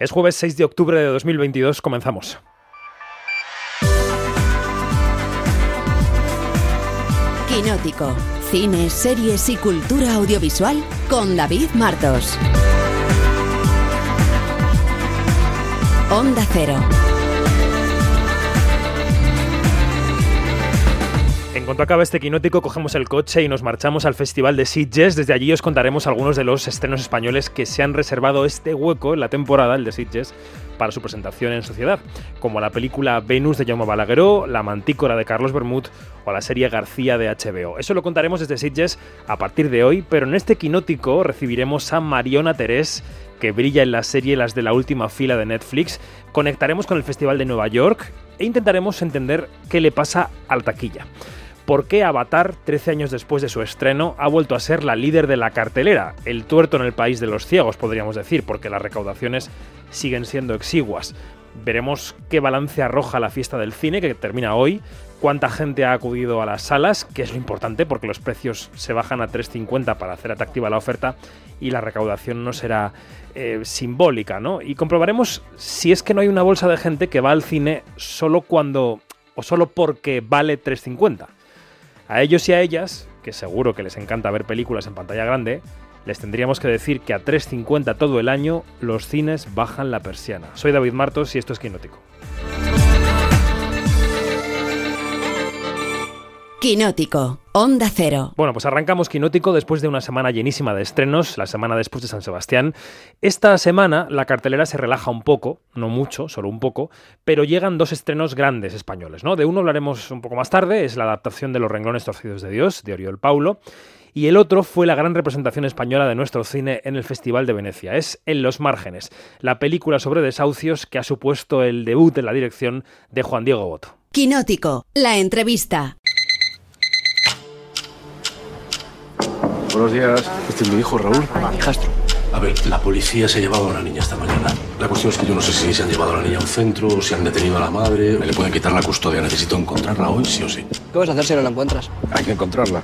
Es jueves 6 de octubre de 2022, comenzamos. Quinótico, cine, series y cultura audiovisual con David Martos. Onda Cero. En cuanto acabe este quinótico, cogemos el coche y nos marchamos al Festival de Sitges. Desde allí os contaremos algunos de los estrenos españoles que se han reservado este hueco en la temporada, el de Sitges, para su presentación en sociedad, como la película Venus de Jaume Balagueró, La Mantícora de Carlos Bermud o la serie García de HBO. Eso lo contaremos desde Sitges a partir de hoy, pero en este quinótico recibiremos a Mariona Terés que brilla en la serie Las de la última fila de Netflix, conectaremos con el Festival de Nueva York e intentaremos entender qué le pasa al taquilla por qué Avatar, 13 años después de su estreno, ha vuelto a ser la líder de la cartelera, el tuerto en el país de los ciegos, podríamos decir, porque las recaudaciones siguen siendo exiguas. Veremos qué balance arroja la fiesta del cine, que termina hoy, cuánta gente ha acudido a las salas, que es lo importante, porque los precios se bajan a 3,50 para hacer atractiva la oferta y la recaudación no será eh, simbólica, ¿no? Y comprobaremos si es que no hay una bolsa de gente que va al cine solo cuando o solo porque vale 3,50. A ellos y a ellas, que seguro que les encanta ver películas en pantalla grande, les tendríamos que decir que a 3.50 todo el año los cines bajan la persiana. Soy David Martos y esto es Quinótico. Quinótico, Onda Cero. Bueno, pues arrancamos Quinótico después de una semana llenísima de estrenos, la semana después de San Sebastián. Esta semana la cartelera se relaja un poco, no mucho, solo un poco, pero llegan dos estrenos grandes españoles, ¿no? De uno hablaremos un poco más tarde, es la adaptación de Los renglones torcidos de Dios, de Oriol Paulo, y el otro fue la gran representación española de nuestro cine en el Festival de Venecia. Es En los márgenes, la película sobre desahucios que ha supuesto el debut en la dirección de Juan Diego Boto. Quinótico, la entrevista. Buenos días. Este es mi hijo, Raúl. Hijastro. A ver, la policía se ha llevado a una niña esta mañana. La cuestión es que yo no sé si se han llevado a la niña a un centro o si han detenido a la madre. Me le pueden quitar la custodia. Necesito encontrarla hoy, sí o sí. ¿Qué vas a hacer si no la encuentras? Hay que encontrarla.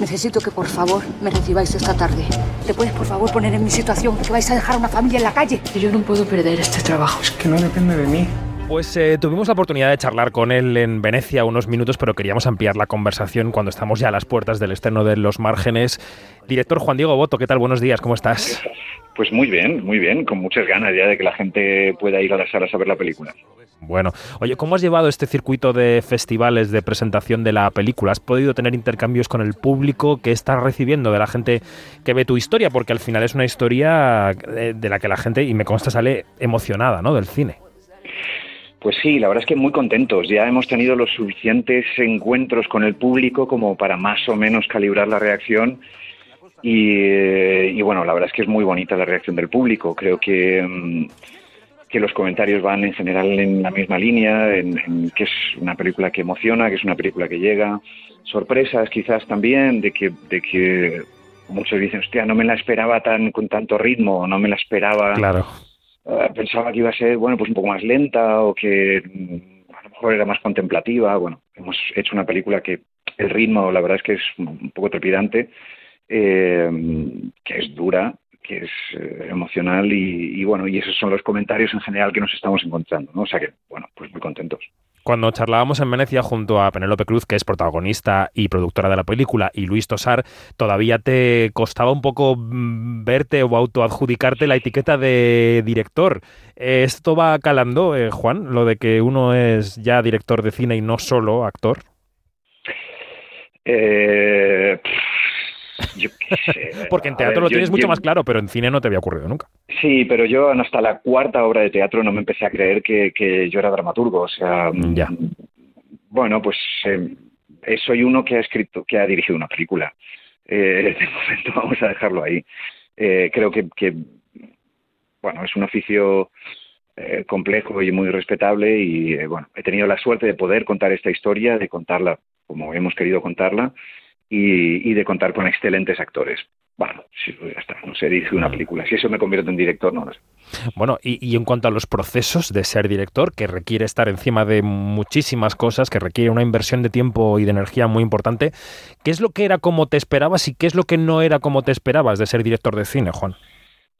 Necesito que por favor me recibáis esta tarde. ¿Te puedes por favor poner en mi situación? Que vais a dejar una familia en la calle. Yo no puedo perder este trabajo. Es que no depende de mí. Pues eh, tuvimos la oportunidad de charlar con él en Venecia unos minutos, pero queríamos ampliar la conversación cuando estamos ya a las puertas del estreno de Los Márgenes. Director Juan Diego Boto, ¿qué tal? Buenos días, ¿cómo estás? Pues muy bien, muy bien, con muchas ganas ya de que la gente pueda ir a las salas a ver la película. Bueno, oye, ¿cómo has llevado este circuito de festivales de presentación de la película? ¿Has podido tener intercambios con el público? ¿Qué estás recibiendo de la gente que ve tu historia? Porque al final es una historia de, de la que la gente, y me consta, sale emocionada, ¿no? Del cine. Pues sí, la verdad es que muy contentos. Ya hemos tenido los suficientes encuentros con el público como para más o menos calibrar la reacción. Y, y bueno, la verdad es que es muy bonita la reacción del público. Creo que, mm, que los comentarios van en general en la misma línea, en, en que es una película que emociona, que es una película que llega. Sorpresas quizás también de que, de que muchos dicen, hostia, no me la esperaba tan con tanto ritmo, no me la esperaba. Claro. Uh, pensaba que iba a ser, bueno, pues un poco más lenta o que mm, a lo mejor era más contemplativa. Bueno, hemos hecho una película que el ritmo, la verdad es que es un poco trepidante, eh, que es dura, que es eh, emocional y, y, bueno, y esos son los comentarios en general que nos estamos encontrando, ¿no? O sea que, bueno, pues muy contentos. Cuando charlábamos en Venecia junto a Penélope Cruz, que es protagonista y productora de la película, y Luis Tosar, todavía te costaba un poco mm, verte o autoadjudicarte la etiqueta de director. ¿Esto va calando, eh, Juan, lo de que uno es ya director de cine y no solo actor? Eh, yo qué sé. Porque en teatro ver, lo yo- tienes mucho yo- más claro, pero en cine no te había ocurrido nunca. Sí, pero yo hasta la cuarta obra de teatro no me empecé a creer que, que yo era dramaturgo. O sea, Ya. mm, bueno, pues eh, eh, soy uno que ha escrito, que ha dirigido una película. Eh, de momento vamos a dejarlo ahí. Eh, creo que, que, bueno, es un oficio eh, complejo y muy respetable y bueno, he tenido la suerte de poder contar esta historia, de contarla como hemos querido contarla y, y de contar con excelentes actores. Bueno, pues ya está, no sé, dirigir una película. Si eso me convierte en director, no lo sé. Bueno, y, y en cuanto a los procesos de ser director, que requiere estar encima de muchísimas cosas, que requiere una inversión de tiempo y de energía muy importante, ¿qué es lo que era como te esperabas y qué es lo que no era como te esperabas de ser director de cine, Juan?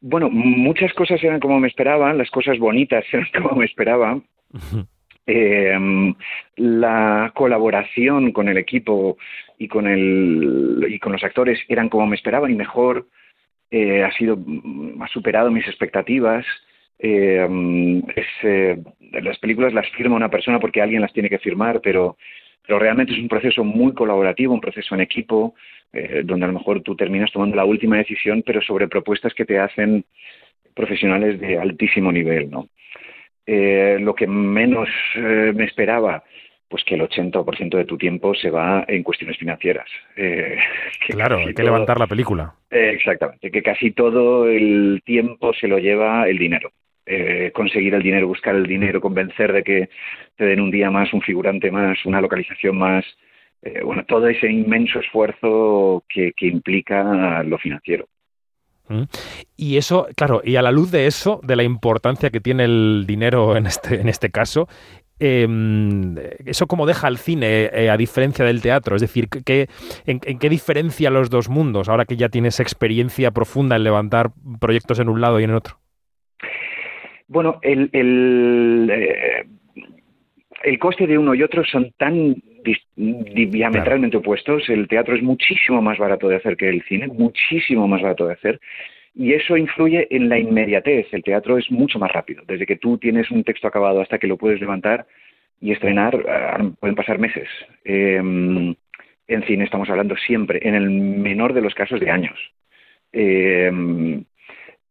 Bueno, muchas cosas eran como me esperaba, las cosas bonitas eran como me esperaba. Eh, la colaboración con el equipo y con el y con los actores eran como me esperaba y mejor eh, ha sido ha superado mis expectativas. Eh, es, las películas las firma una persona porque alguien las tiene que firmar pero pero realmente es un proceso muy colaborativo un proceso en equipo donde a lo mejor tú terminas tomando la última decisión pero sobre propuestas que te hacen profesionales de altísimo nivel no eh, lo que menos eh, me esperaba, pues que el 80% de tu tiempo se va en cuestiones financieras. Eh, claro, hay que levantar la película. exactamente, que casi todo el tiempo se lo lleva el dinero. conseguir el dinero, buscar el dinero, convencer de que te den un día más, un figurante más, una localización más. bueno, todo ese inmenso esfuerzo que implica lo financiero. Y eso, claro, y a la luz de eso, de la importancia que tiene el dinero en este, en este caso, em, ¿eso cómo deja el cine eh, a diferencia del teatro? Es decir, ¿qué, en, qué diferencia los dos mundos ahora que ya tienes experiencia profunda en levantar proyectos en un lado y en otro? Bueno, el, el, eh, el coste de uno y otro son tan diametralmente opuestos. El teatro es muchísimo más barato de hacer que el cine, muchísimo más barato de hacer. Y eso influye en la inmediatez. El teatro es mucho más rápido. Desde que tú tienes un texto acabado hasta que lo puedes levantar y estrenar, ah, pueden pasar meses. Em, en cine estamos hablando siempre, en el menor de los casos, de años. Em,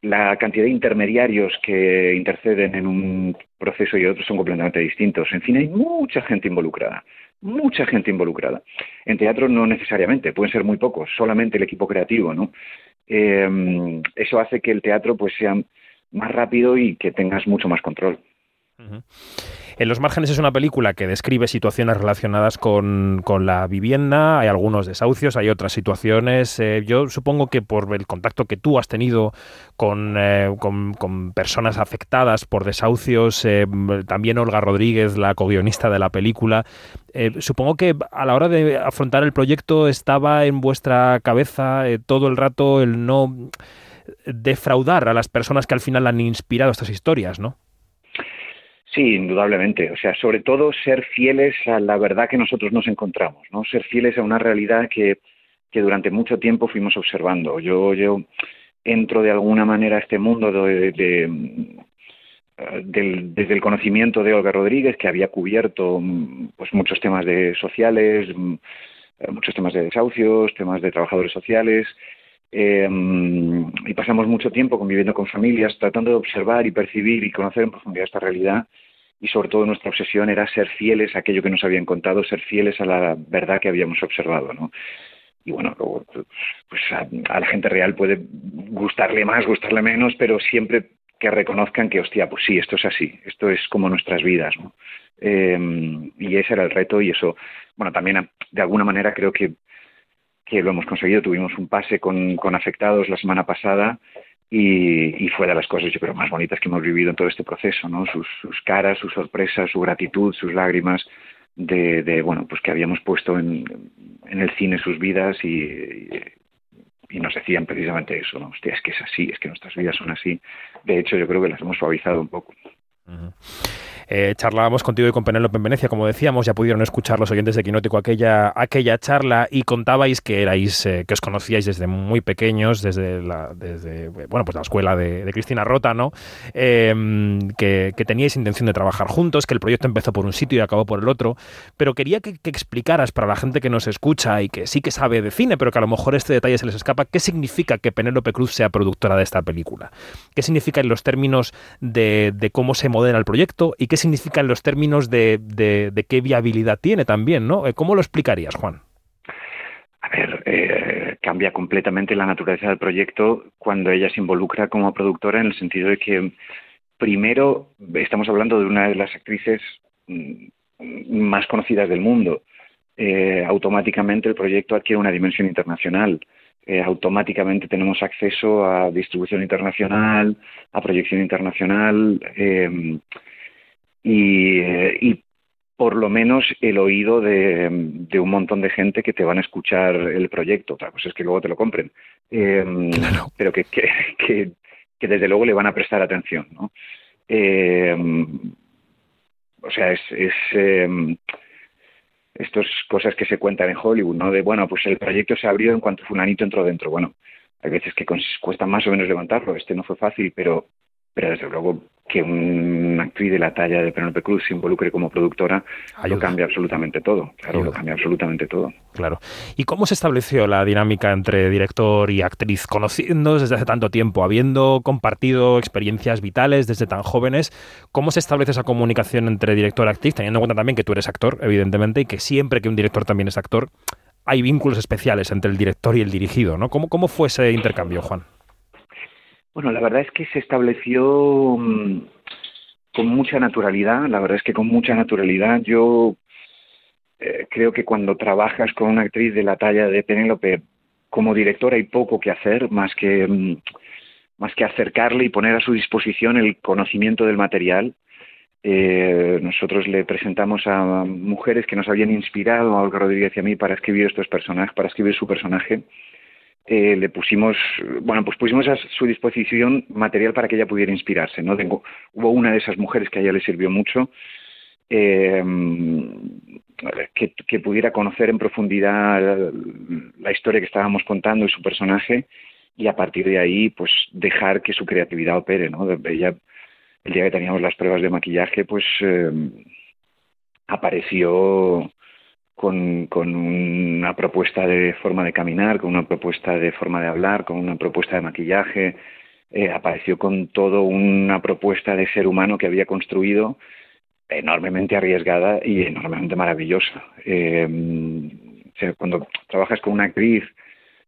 la cantidad de intermediarios que interceden en un proceso y otro son completamente distintos. En cine hay mucha gente involucrada, mucha gente involucrada. En teatro no necesariamente, pueden ser muy pocos, solamente el equipo creativo, ¿no? Eh, eso hace que el teatro pues sea más rápido y que tengas mucho más control. En los márgenes es una película que describe situaciones relacionadas con, la vivienda, hay algunos desahucios, hay otras situaciones. Eh, yo supongo que por el contacto que tú has tenido con, eh, personas afectadas por desahucios, eh, también Olga Rodríguez, la co-guionista de la película, supongo que a la hora de afrontar el proyecto estaba en vuestra cabeza todo el rato el no defraudar a las personas que al final han inspirado estas historias, ¿no? Sí, indudablemente. O sea, sobre todo ser fieles a la verdad que nosotros nos encontramos, ¿no? Ser fieles a una realidad que, que durante mucho tiempo fuimos observando. Yo, yo entro de alguna manera a este mundo de, desde el conocimiento de Olga Rodríguez, que había cubierto pues muchos temas de sociales, muchos temas de desahucios, temas de trabajadores sociales, eh, y pasamos mucho tiempo conviviendo con familias, tratando de observar y percibir y conocer en profundidad esta realidad. Y sobre todo nuestra obsesión era ser fieles a aquello que nos habían contado, ser fieles a la verdad que habíamos observado. ¿no? Y bueno, pues a, la gente real puede gustarle más, gustarle menos, pero siempre que reconozcan que, hostia, pues sí, esto es así, esto es como nuestras vidas. ¿no? Eh, y ese era el reto y eso, bueno, también de alguna manera creo que que lo hemos conseguido. Tuvimos un pase con, con afectados la semana pasada y, y, fue de las cosas, yo creo, más bonitas que hemos vivido en todo este proceso, ¿no? Sus, caras, sus sorpresas, su gratitud, sus lágrimas de, de bueno, pues que habíamos puesto en, en el cine sus vidas y, y, nos decían precisamente eso, ¿no? Hostia, es que es así, es que nuestras vidas son así. De hecho, yo creo que las hemos suavizado un poco. Eh, charlábamos contigo y con Penélope en Venecia, como decíamos, ya pudieron escuchar los oyentes de Quinótico aquella, aquella charla y contabais que erais, eh, que os conocíais desde muy pequeños, desde la, desde, bueno, pues la escuela de, Cristina Rota, ¿no? Em, que, teníais intención de trabajar juntos, que el proyecto empezó por un sitio y acabó por el otro, pero quería que, explicaras para la gente que nos escucha y que sí que sabe de cine, pero que a lo mejor este detalle se les escapa, qué significa que Penélope Cruz sea productora de esta película. ¿Qué significa en los términos de, de cómo se modela el proyecto y qué significan los términos de, qué viabilidad tiene también, ¿no? Eh, ¿Cómo lo explicarías, Juan? A ver, eh, cambia completamente la naturaleza del proyecto cuando ella se involucra como productora en el sentido de que primero estamos hablando de una de las actrices mm, más conocidas del mundo. Eh, automáticamente el proyecto adquiere una dimensión internacional. automáticamente tenemos acceso a distribución internacional, a proyección internacional. Eh, y, por lo menos el oído de, un montón de gente que te van a escuchar el proyecto. Otra cosa es que luego te lo compren. Pero que, que desde luego le van a prestar atención, ¿no? Eh, o sea, es, es eh, estas cosas que se cuentan en Hollywood, ¿no? De, bueno, pues el proyecto se abrió en cuanto fulanito entró dentro. Bueno, hay veces que cuesta más o menos levantarlo. Este no fue fácil, pero, pero desde luego que una actriz de la talla de Penelope Cruz se involucre como productora lo cambia absolutamente todo. Claro, lo cambia absolutamente todo. Claro. ¿Y cómo se estableció la dinámica entre director y actriz, conociendo desde hace tanto tiempo, habiendo compartido experiencias vitales desde tan jóvenes? ¿Cómo se establece esa comunicación entre director y actriz, teniendo en cuenta también que tú eres actor, evidentemente, y que siempre que un director también es actor, hay vínculos especiales entre el director y el dirigido, ¿no? ¿Cómo, cómo fue ese intercambio, Juan? Bueno, la verdad es que se estableció mm, con mucha naturalidad, la verdad es que con mucha naturalidad. Yo eh, creo que cuando trabajas con una actriz de la talla de Penélope, como director hay poco que hacer más que, mm, más que acercarle y poner a su disposición el conocimiento del material. Eh, nosotros le presentamos a mujeres que nos habían inspirado, a Olga Rodríguez y a mí, para escribir estos personajes, para escribir su personaje eh, le pusimos, bueno, pues pusimos a su disposición material para que ella pudiera inspirarse, ¿no? Tengo, hubo una de esas mujeres que a ella le sirvió mucho, eh, que, pudiera conocer en profundidad la historia que estábamos contando y su personaje, y a partir de ahí, pues dejar que su creatividad opere, ¿no? Ella, el día que teníamos las pruebas de maquillaje, pues eh, apareció con, una propuesta de forma de caminar, con una propuesta de forma de hablar, con una propuesta de maquillaje. Eh, apareció con todo una propuesta de ser humano que había construido enormemente arriesgada y enormemente maravillosa. Eh, cuando trabajas con una actriz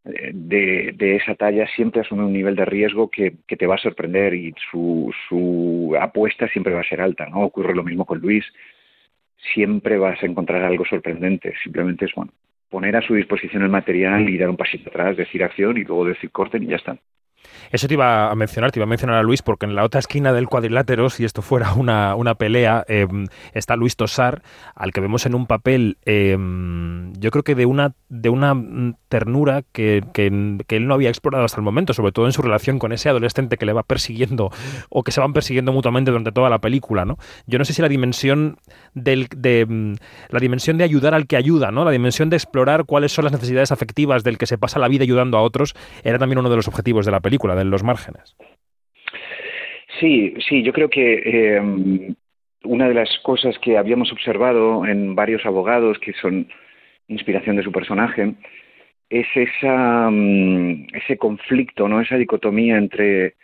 eh, de, de, esa talla siempre asume un nivel de riesgo que, que, te va a sorprender y su, su apuesta siempre va a ser alta. ¿no? Ocurre lo mismo con Luis siempre vas a encontrar algo sorprendente. Simplemente es, bueno, poner a su disposición el material y dar un pasito atrás, decir acción y luego decir corten y ya está. Eso te iba a mencionar, te iba a mencionar a Luis, porque en la otra esquina del cuadrilátero, si esto fuera una, una pelea, em, está Luis Tosar, al que vemos en un papel, em, yo creo que de una, de una ternura que, que, él no había explorado hasta el momento, sobre todo en su relación con ese adolescente que le va persiguiendo o que se van persiguiendo mutuamente durante toda la película, ¿no? Yo no sé si la dimensión del, de em, la dimensión de ayudar al que ayuda, ¿no? La dimensión de explorar cuáles son las necesidades afectivas del que se pasa la vida ayudando a otros, era también uno de los objetivos de la película de los márgenes. Sí, sí, yo creo que eh, una de las cosas que habíamos observado en varios abogados que son inspiración de su personaje es esa, mm, ese conflicto, ¿no? esa dicotomía entre,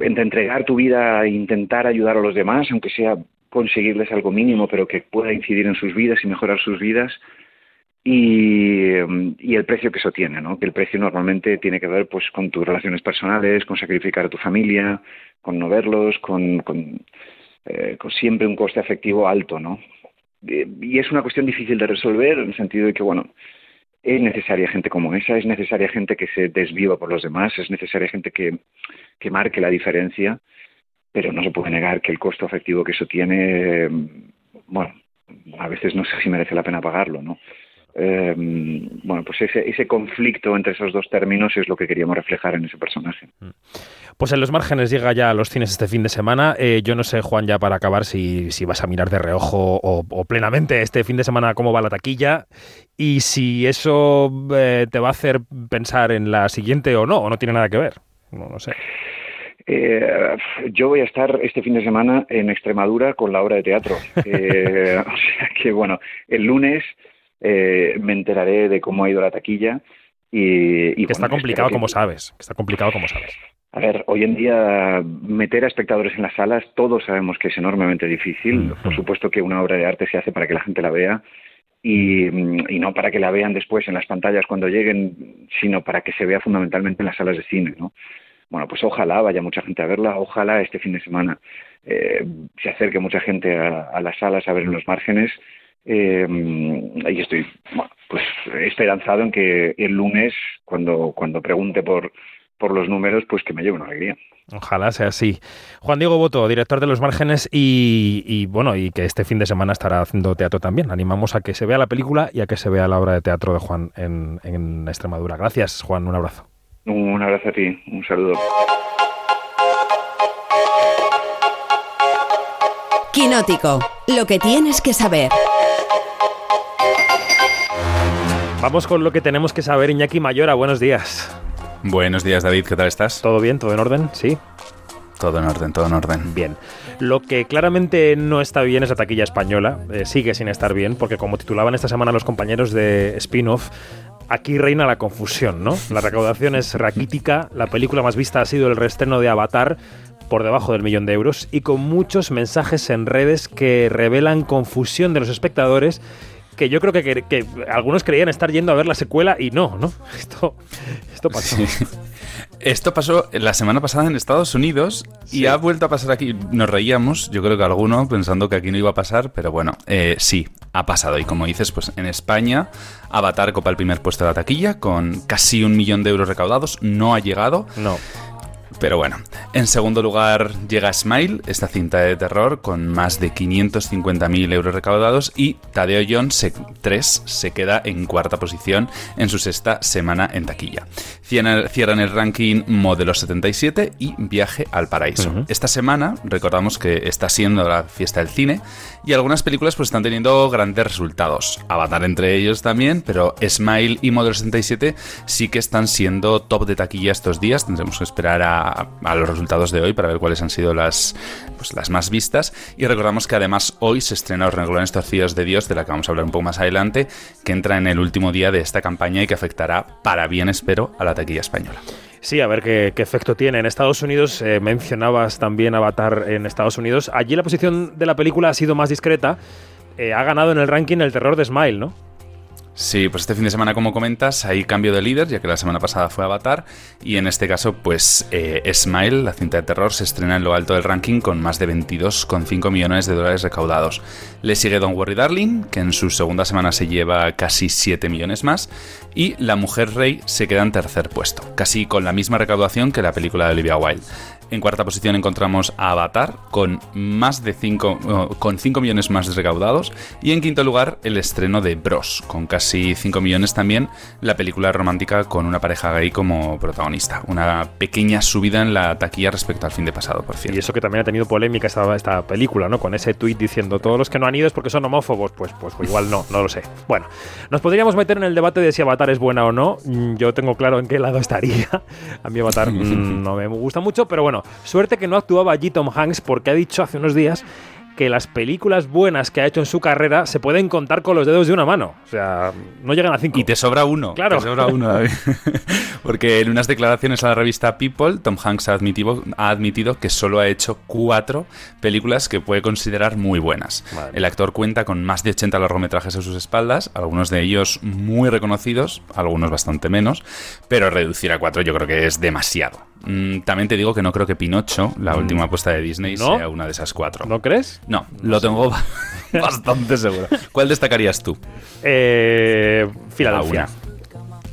entre entregar tu vida e intentar ayudar a los demás, aunque sea conseguirles algo mínimo, pero que pueda incidir en sus vidas y mejorar sus vidas, y, y, el precio que eso tiene, ¿no? Que el precio normalmente tiene que ver pues con tus relaciones personales, con sacrificar a tu familia, con no verlos, con, con, eh, con siempre un coste afectivo alto, ¿no? Y es una cuestión difícil de resolver en el sentido de que, bueno, es necesaria gente como esa, es necesaria gente que se desviva por los demás, es necesaria gente que, que marque la diferencia, pero no se puede negar que el costo afectivo que eso tiene, bueno, a veces no sé si merece la pena pagarlo, ¿no? Eh, bueno, pues ese, ese conflicto entre esos dos términos es lo que queríamos reflejar en ese personaje. Mm. Pues en los márgenes llega ya a los cines este fin de semana. Eh, yo no sé, Juan, ya para acabar, si, si vas a mirar de reojo o, plenamente este fin de semana cómo va la taquilla y si eso eh, te va a hacer pensar en la siguiente o no, o no tiene nada que ver. No, no sé. Eh, yo voy a estar este fin de semana en Extremadura con la obra de teatro. Eh, o sea que, bueno, el lunes eh, me enteraré de cómo ha ido la taquilla. Y, que está complicado como sabes, que está complicado como sabes. A ver, hoy en día meter a espectadores en las salas, todos sabemos que es enormemente difícil. Por supuesto que una obra de arte se hace para que la gente la vea y, y, no para que la vean después en las pantallas cuando lleguen, sino para que se vea fundamentalmente en las salas de cine, ¿no? Bueno, pues ojalá vaya mucha gente a verla, ojalá este fin de semana eh, se acerque mucha gente a, a las salas a ver en los márgenes eh, y estoy pues esperanzado en que el lunes, cuando, cuando pregunte por, por los números, pues que me lleve una alegría. Ojalá sea así. Juan Diego Boto, director de Los Márgenes y, bueno, y que este fin de semana estará haciendo teatro también. Animamos a que se vea la película y a que se vea la obra de teatro de Juan en, en Extremadura. Gracias, Juan, un abrazo. Un abrazo a ti, un saludo. Quinótico, lo que tienes que saber. Vamos con lo que tenemos que saber, Iñaki Mayora, buenos días. Buenos días, David, ¿qué tal estás? ¿Todo bien? ¿Todo en orden? Sí. Todo en orden, todo en orden. Bien. Lo que claramente no está bien es la taquilla española. Eh, sigue sin estar bien, porque como titulaban esta semana los compañeros de Spin-off, aquí reina la confusión, ¿no? La recaudación es raquítica, la película más vista ha sido el reestreno de Avatar, por debajo del millón de euros, y con muchos mensajes en redes que revelan confusión de los espectadores que yo creo que, que- que algunos creían estar yendo a ver la secuela y no, ¿no? Esto, esto pasó. Sí. Esto pasó la semana pasada en Estados Unidos y ha vuelto a pasar aquí. Nos reíamos, yo creo que alguno, pensando que aquí no iba a pasar, pero bueno, eh, sí, ha pasado. Y como dices, pues en España, Avatar copa el primer puesto de la taquilla con casi un millón de euros recaudados. No ha llegado. No. Pero bueno, en segundo lugar llega Smile, esta cinta de terror con más de 550.000 euros recaudados y Tadeo Jones se- 3 se queda en cuarta posición en su sexta semana en taquilla. Cierran cierran el ranking Modelo 77 y Viaje al Paraíso. Esta semana recordamos que está siendo la fiesta del cine y algunas películas pues están teniendo grandes resultados. Avatar entre ellos también, pero Smile y Modelo 77 sí que están siendo top de taquilla estos días. Tendremos que esperar a, a los resultados de hoy para ver cuáles han sido las, pues, las más vistas. Y recordamos que además hoy se estrena Los Renglones Torcidos de Dios, de la que vamos a hablar un poco más adelante, que entra en el último día de esta campaña y que afectará, para bien espero, a la taquilla española. Sí, a ver qué, efecto tiene. En Estados Unidos, eh, mencionabas también Avatar en Estados Unidos. Allí la posición de la película ha sido más discreta. Eh, ha ganado en el ranking el terror de Smile, ¿no? Sí, pues este fin de semana, como comentas, hay cambio de líder, ya que la semana pasada fue Avatar, y en este caso, pues eh, Smile, la cinta de terror, se estrena en lo alto del ranking con más de 22,5 millones de dólares recaudados. Le sigue Don't Worry Darling, que en su segunda semana se lleva casi 7 millones más, y La Mujer Rey se queda en tercer puesto, casi con la misma recaudación que la película de Olivia Wilde. En cuarta posición encontramos a Avatar con más de 5 con 5 millones más recaudados y en quinto lugar el estreno de Bros con casi 5 millones también la película romántica con una pareja gay como protagonista, una pequeña subida en la taquilla respecto al fin de pasado, por cierto. Y eso que también ha tenido polémica esta, esta película, ¿no? Con ese tuit diciendo todos los que no han ido es porque son homófobos. Pues, pues igual no, no lo sé. Bueno, nos podríamos meter en el debate de si Avatar es buena o no. Mm, Yo tengo claro en qué lado estaría. A mí Avatar mm, no me gusta mucho, pero bueno, suerte que no actuaba allí Tom Hanks porque ha dicho hace unos días que las películas buenas que ha hecho en su carrera se pueden contar con los dedos de una mano. O sea, no llegan a cinco. Y te sobra uno. Claro. Te sobra uno, David. Porque en unas declaraciones a la revista People, Tom Hanks ha admitido, ha admitido que solo ha hecho cuatro películas que puede considerar muy buenas. Madre El actor cuenta con más de 80 largometrajes a sus espaldas, algunos de ellos muy reconocidos, algunos bastante menos, pero reducir a cuatro yo creo que es demasiado. Mm, también te digo que no creo que Pinocho, la última apuesta de Disney, ¿No? sea una de esas cuatro. ¿No crees? No, lo tengo bastante seguro. ¿Cuál destacarías tú? Eh, Filadelfia.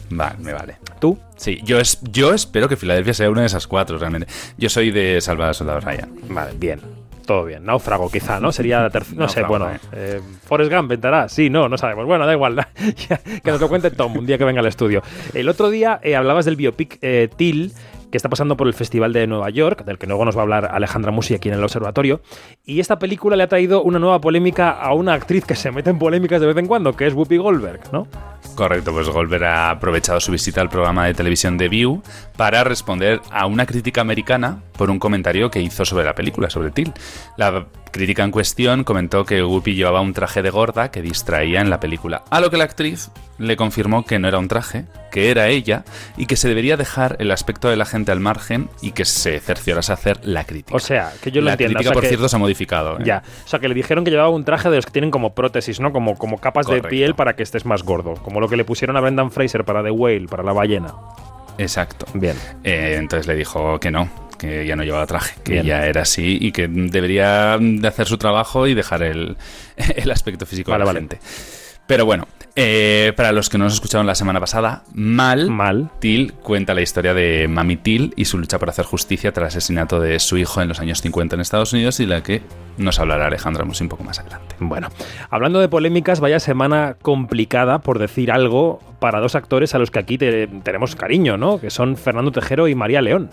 Vale, me vale. ¿Tú? Sí, yo, es, yo espero que Filadelfia sea una de esas cuatro, realmente. Yo soy de Salvar al Soldado Ryan. Vale, bien. Todo bien. Náufrago, quizá, ¿no? Sería la tercera. No sé, bueno. eh. Eh, Forrest Gump ventará. Sí, no, no sabemos. Bueno, da igual. Que nos lo cuente Tom un día que venga al estudio. El otro día eh, hablabas del biopic eh, Till que está pasando por el Festival de Nueva York, del que luego nos va a hablar Alejandra Musi aquí en el Observatorio. Y esta película le ha traído una nueva polémica a una actriz que se mete en polémicas de vez en cuando, que es Whoopi Goldberg, ¿no? Correcto, pues Goldberg ha aprovechado su visita al programa de televisión The View para responder a una crítica americana por un comentario que hizo sobre la película, sobre Till. La crítica en cuestión comentó que Whoopi llevaba un traje de gorda que distraía en la película, a lo que la actriz le confirmó que no era un traje, que era ella y que se debería dejar el aspecto de la gente al margen y que se cerciorase a hacer la crítica. O sea, que yo lo la entiendo. crítica, o sea, por que- cierto, se ha modificado. ¿eh? Ya, o sea que le dijeron que llevaba un traje de los que tienen como prótesis, ¿no? Como, como capas Correcto. de piel para que estés más gordo. Como lo que le pusieron a Brendan Fraser para The Whale, para la ballena. Exacto. Bien. Eh, entonces le dijo que no, que ya no llevaba traje, que Bien. ya era así y que debería de hacer su trabajo y dejar el, el aspecto físico Vale, de la vale. gente. Pero bueno, Eh, para los que no nos escucharon la semana pasada, Mal, Mal. Till cuenta la historia de Mami Till y su lucha por hacer justicia tras el asesinato de su hijo en los años 50 en Estados Unidos y la que nos hablará Alejandra Musi un poco más adelante. Bueno, hablando de polémicas, vaya semana complicada, por decir algo, para dos actores a los que aquí te- tenemos cariño, ¿no? Que son Fernando Tejero y María León.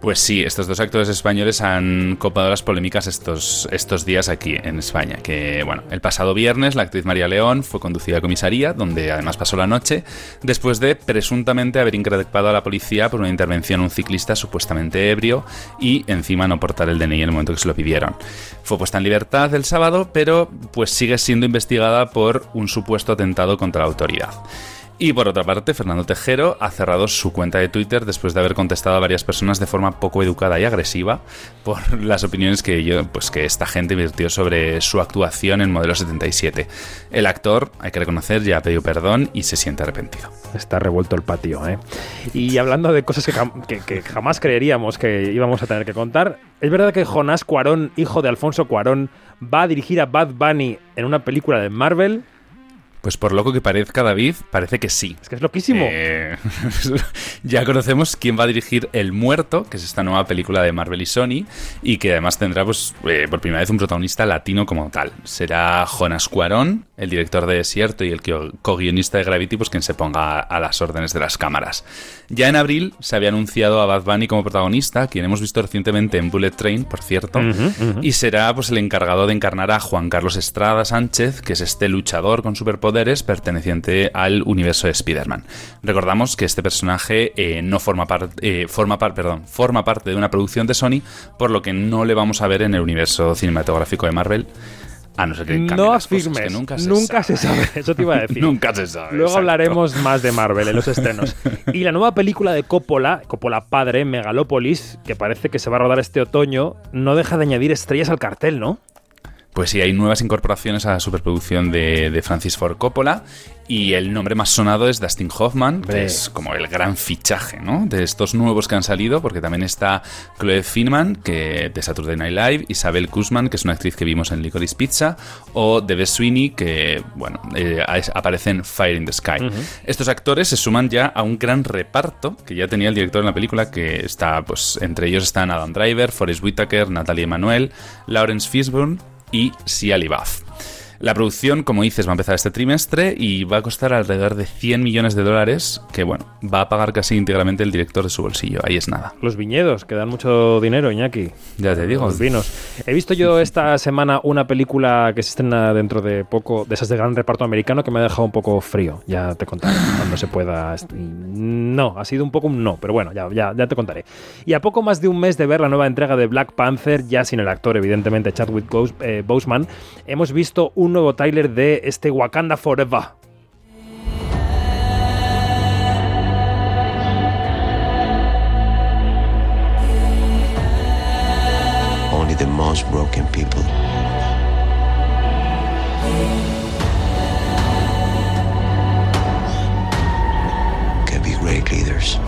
Pues sí, estos dos actores españoles han copado las polémicas estos, estos días aquí en España. Que, bueno, el pasado viernes la actriz María León fue conducida a comisaría, donde además pasó la noche, después de presuntamente haber increpado a la policía por una intervención a un ciclista supuestamente ebrio y encima no portar el DNI en el momento que se lo pidieron. Fue puesta en libertad el sábado, pero pues sigue siendo investigada por un supuesto atentado contra la autoridad. Y por otra parte, Fernando Tejero ha cerrado su cuenta de Twitter después de haber contestado a varias personas de forma poco educada y agresiva por las opiniones que, yo, pues que esta gente vertió sobre su actuación en Modelo 77. El actor, hay que reconocer, ya ha pedido perdón y se siente arrepentido. Está revuelto el patio, ¿eh? Y hablando de cosas que, que- que jamás creeríamos que íbamos a tener que contar, ¿es verdad que Jonás Cuarón, hijo de Alfonso Cuarón, va a dirigir a Bad Bunny en una película de Marvel? Pues por loco que parezca, David, parece que sí. Es que es loquísimo. Eh, ya conocemos quién va a dirigir El Muerto, que es esta nueva película de Marvel y Sony, y que además tendrá pues, eh, por primera vez un protagonista latino como tal. Será Jonas Cuarón, el director de Desierto y el co- co-guionista de Gravity, pues quien se ponga a las órdenes de las cámaras. Ya en abril se había anunciado a Bad Bunny como protagonista, quien hemos visto recientemente en Bullet Train, por cierto, y será pues el encargado de encarnar a Juan Carlos Estrada Sánchez, que es este luchador con superpoderes perteneciente al universo de Spider-Man. Recordamos que este personaje eh, no forma parte, forma par- perdón, forma parte de una producción de Sony, por lo que no le vamos a ver en el universo cinematográfico de Marvel. A no ser que No afirmes, que nunca se nunca sabe. se sabe. Eso te iba a decir. Nunca se sabe. Luego exacto. hablaremos más de Marvel en los estrenos. Y la nueva película de Coppola, Coppola padre, Megalópolis, que parece que se va a rodar este otoño, no deja de añadir estrellas al cartel, ¿no? Pues sí, hay nuevas incorporaciones a la superproducción de, de Francis Ford Coppola y el nombre más sonado es Dustin Hoffman, que es como el gran fichaje ¿no? de estos nuevos que han salido, porque también está Chloe Finman, que de Saturday Night Live, Isabel Guzman, que es una actriz que vimos en Licorice Pizza, o Debe Sweeney, que bueno, eh, aparece en Fire in the Sky. Estos actores se suman ya a un gran reparto que ya tenía el director en la película, que está, pues, entre ellos están Adam Driver, Forrest Whitaker, Natalie Emanuel, Lawrence Fishburne y Sia LaBeouf. La producción, como dices, va a empezar este trimestre y va a costar alrededor de 100 millones de dólares, que bueno, va a pagar casi íntegramente el director de su bolsillo. Ahí es nada. Los viñedos, que dan mucho dinero, Iñaki. Ya te digo. Los vinos. He visto yo esta semana una película que se estrena dentro de poco, de esas de gran reparto americano, que me ha dejado un poco frío. Ya te contaré cuando se pueda. No, ha sido un poco un no, pero bueno, ya, ya, ya te contaré. Y a poco más de un mes de ver la nueva entrega de Black Panther, ya sin el actor, evidentemente, Chadwick eh, Boseman, hemos visto un nuevo tráiler de este Wakanda Forever. Only the most broken people can be great leaders.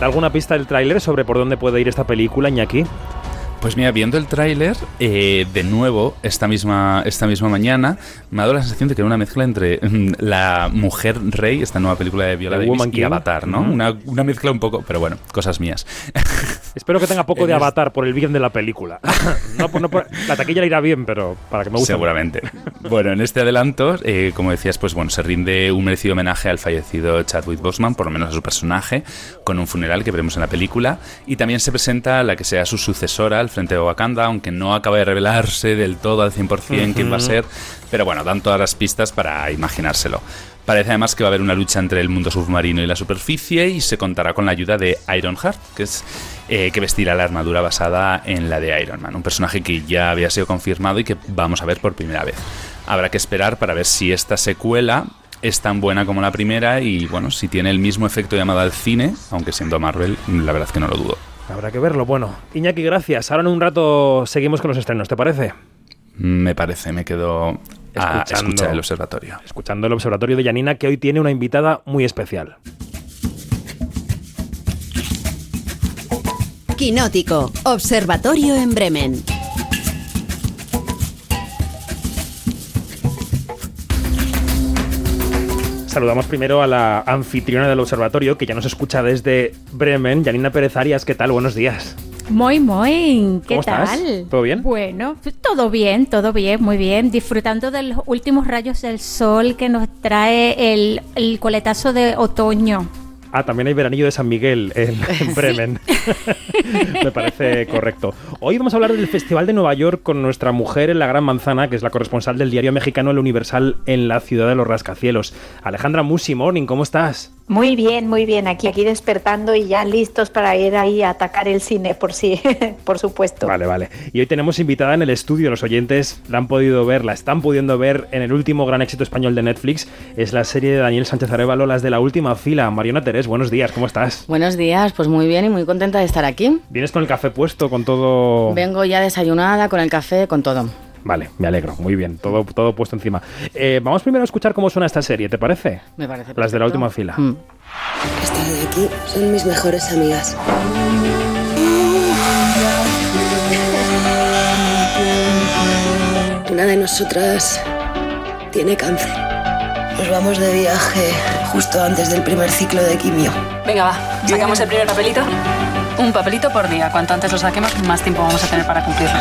¿Da alguna pista del tráiler sobre por dónde puede ir esta película, Iñaki? Pues mira, viendo el tráiler, eh, de nuevo, esta misma, esta misma mañana, me ha dado la sensación de que era una mezcla entre mm, La Mujer Rey, esta nueva película de Viola Davis, y. Avatar, ¿no? Una, una mezcla un poco, pero bueno, cosas mías. Espero que tenga poco de En avatar por el bien de la película. no, no la taquilla le irá bien, pero para que me guste. Seguramente. bueno, en este adelanto, eh, como decías, pues bueno, se rinde un merecido homenaje al fallecido Chadwick Boseman, por lo menos a su personaje, con un funeral que veremos en la película. Y también se presenta la que sea su sucesora al frente de Wakanda, aunque no acaba de revelarse del todo al 100% quién va a ser. Pero bueno, dan todas las pistas para imaginárselo. Parece además que va a haber una lucha entre el mundo submarino y la superficie y se contará con la ayuda de Ironheart, que es eh, que vestirá la armadura basada en la de Iron Man, un personaje que ya había sido confirmado y que vamos a ver por primera vez. Habrá que esperar para ver si esta secuela es tan buena como la primera y bueno, si tiene el mismo efecto llamado al cine, aunque siendo Marvel, la verdad es que no lo dudo. Habrá que verlo. Bueno, Iñaki, gracias. Ahora en un rato seguimos con los estrenos, ¿te parece? Me parece, me quedo a Escuchando. escuchar el observatorio. Escuchando el observatorio de Yanina, que hoy tiene una invitada muy especial. Quinótico, Observatorio en Bremen. Saludamos primero a la anfitriona del observatorio, que ya nos escucha desde Bremen, Janina Pérez Arias. ¿Qué tal? Buenos días. Muy, muy. ¿Qué ¿Cómo estás? tal? ¿Todo bien? Bueno, todo bien, todo bien, muy bien. Disfrutando de los últimos rayos del sol que nos trae el, el coletazo de otoño. Ah, también hay veranillo de San Miguel en, en Bremen. Me parece correcto. Hoy vamos a hablar del Festival de Nueva York con nuestra mujer en la Gran Manzana, que es la corresponsal del diario mexicano El Universal en la ciudad de los rascacielos. Alejandra Musi, morning, ¿cómo estás? Muy bien, muy bien. Aquí, aquí despertando y ya listos para ir ahí a atacar el cine, por sí, por supuesto. Vale, vale. Y hoy tenemos invitada en el estudio. Los oyentes la han podido ver, la están pudiendo ver en el último gran éxito español de Netflix. Es la serie de Daniel Sánchez Arevalo, las de la última fila. Mariona Buenos días, ¿cómo estás? Buenos días, pues muy bien y muy contenta de estar aquí. ¿Vienes con el café puesto, con todo...? Vengo ya desayunada, con el café, con todo. Vale, me alegro, muy bien, todo, todo puesto encima. Eh, vamos primero a escuchar cómo suena esta serie, ¿te parece? Me parece Las de la última fila. Mm. Estas de aquí son mis mejores amigas. Una de nosotras tiene cáncer. Nos vamos de viaje justo antes del primer ciclo de quimio. Venga, va. ¿Sacamos el primer papelito? Un papelito por día. Cuanto antes lo saquemos, más tiempo vamos a tener para cumplirlo.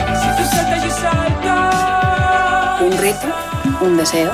Un reto, un deseo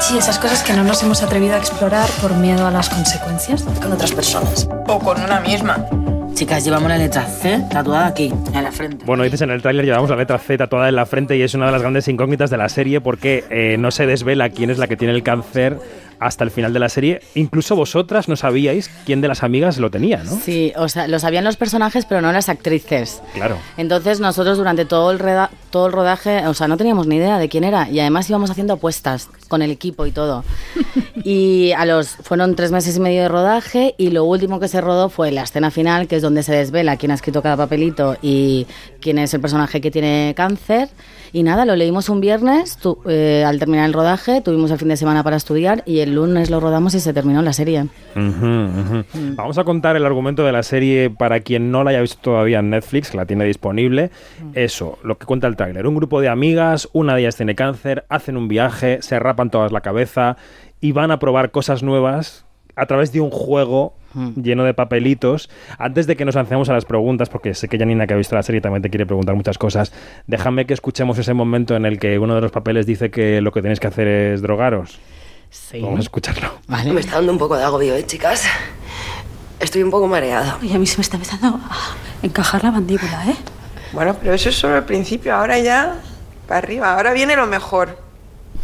Sí, esas cosas que no nos hemos atrevido a explorar por miedo a las consecuencias. con otras personas. O con una misma. Chicas, llevamos la letra C tatuada aquí, en la frente. Bueno, dices en el tráiler llevamos la letra Z tatuada en la frente y es una de las grandes incógnitas de la serie porque eh, no se desvela quién es la que tiene el cáncer hasta el final de la serie. Incluso vosotras no sabíais quién de las amigas lo tenía, ¿no? Sí, o sea, lo sabían los personajes, pero no las actrices. Claro. Entonces nosotros durante todo el, reda- todo el rodaje, o sea, no teníamos ni idea de quién era y además íbamos haciendo apuestas con el equipo y todo. y a los fueron tres meses y medio de rodaje y lo último que se rodó fue la escena final, que es donde se desvela quién ha escrito cada papelito y quién es el personaje que tiene cáncer. Y nada, lo leímos un viernes, tu- eh, al terminar el rodaje, tuvimos el fin de semana para estudiar y el lunes lo rodamos y se terminó la serie. Ujú. Vamos a contar el argumento de la serie para quien no la haya visto todavía en Netflix, que la tiene disponible. Eso, lo que cuenta el tráiler. Un grupo de amigas, una de ellas tiene cáncer, hacen un viaje, se rapan todas la cabeza y van a probar cosas nuevas a través de un juego lleno de papelitos. Antes de que nos lancemos a las preguntas, porque sé que Janina, que ha visto la serie, también te quiere preguntar muchas cosas, déjame que escuchemos ese momento en el que uno de los papeles dice que lo que tenéis que hacer es drogaros. Sí. Vamos a escucharlo. Me está dando un poco de agobio, ¿eh, chicas? Estoy un poco mareada. Y a mí se me está empezando a encajar la mandíbula, ¿eh? Bueno, pero eso es solo el principio, ahora ya para arriba, ahora viene lo mejor.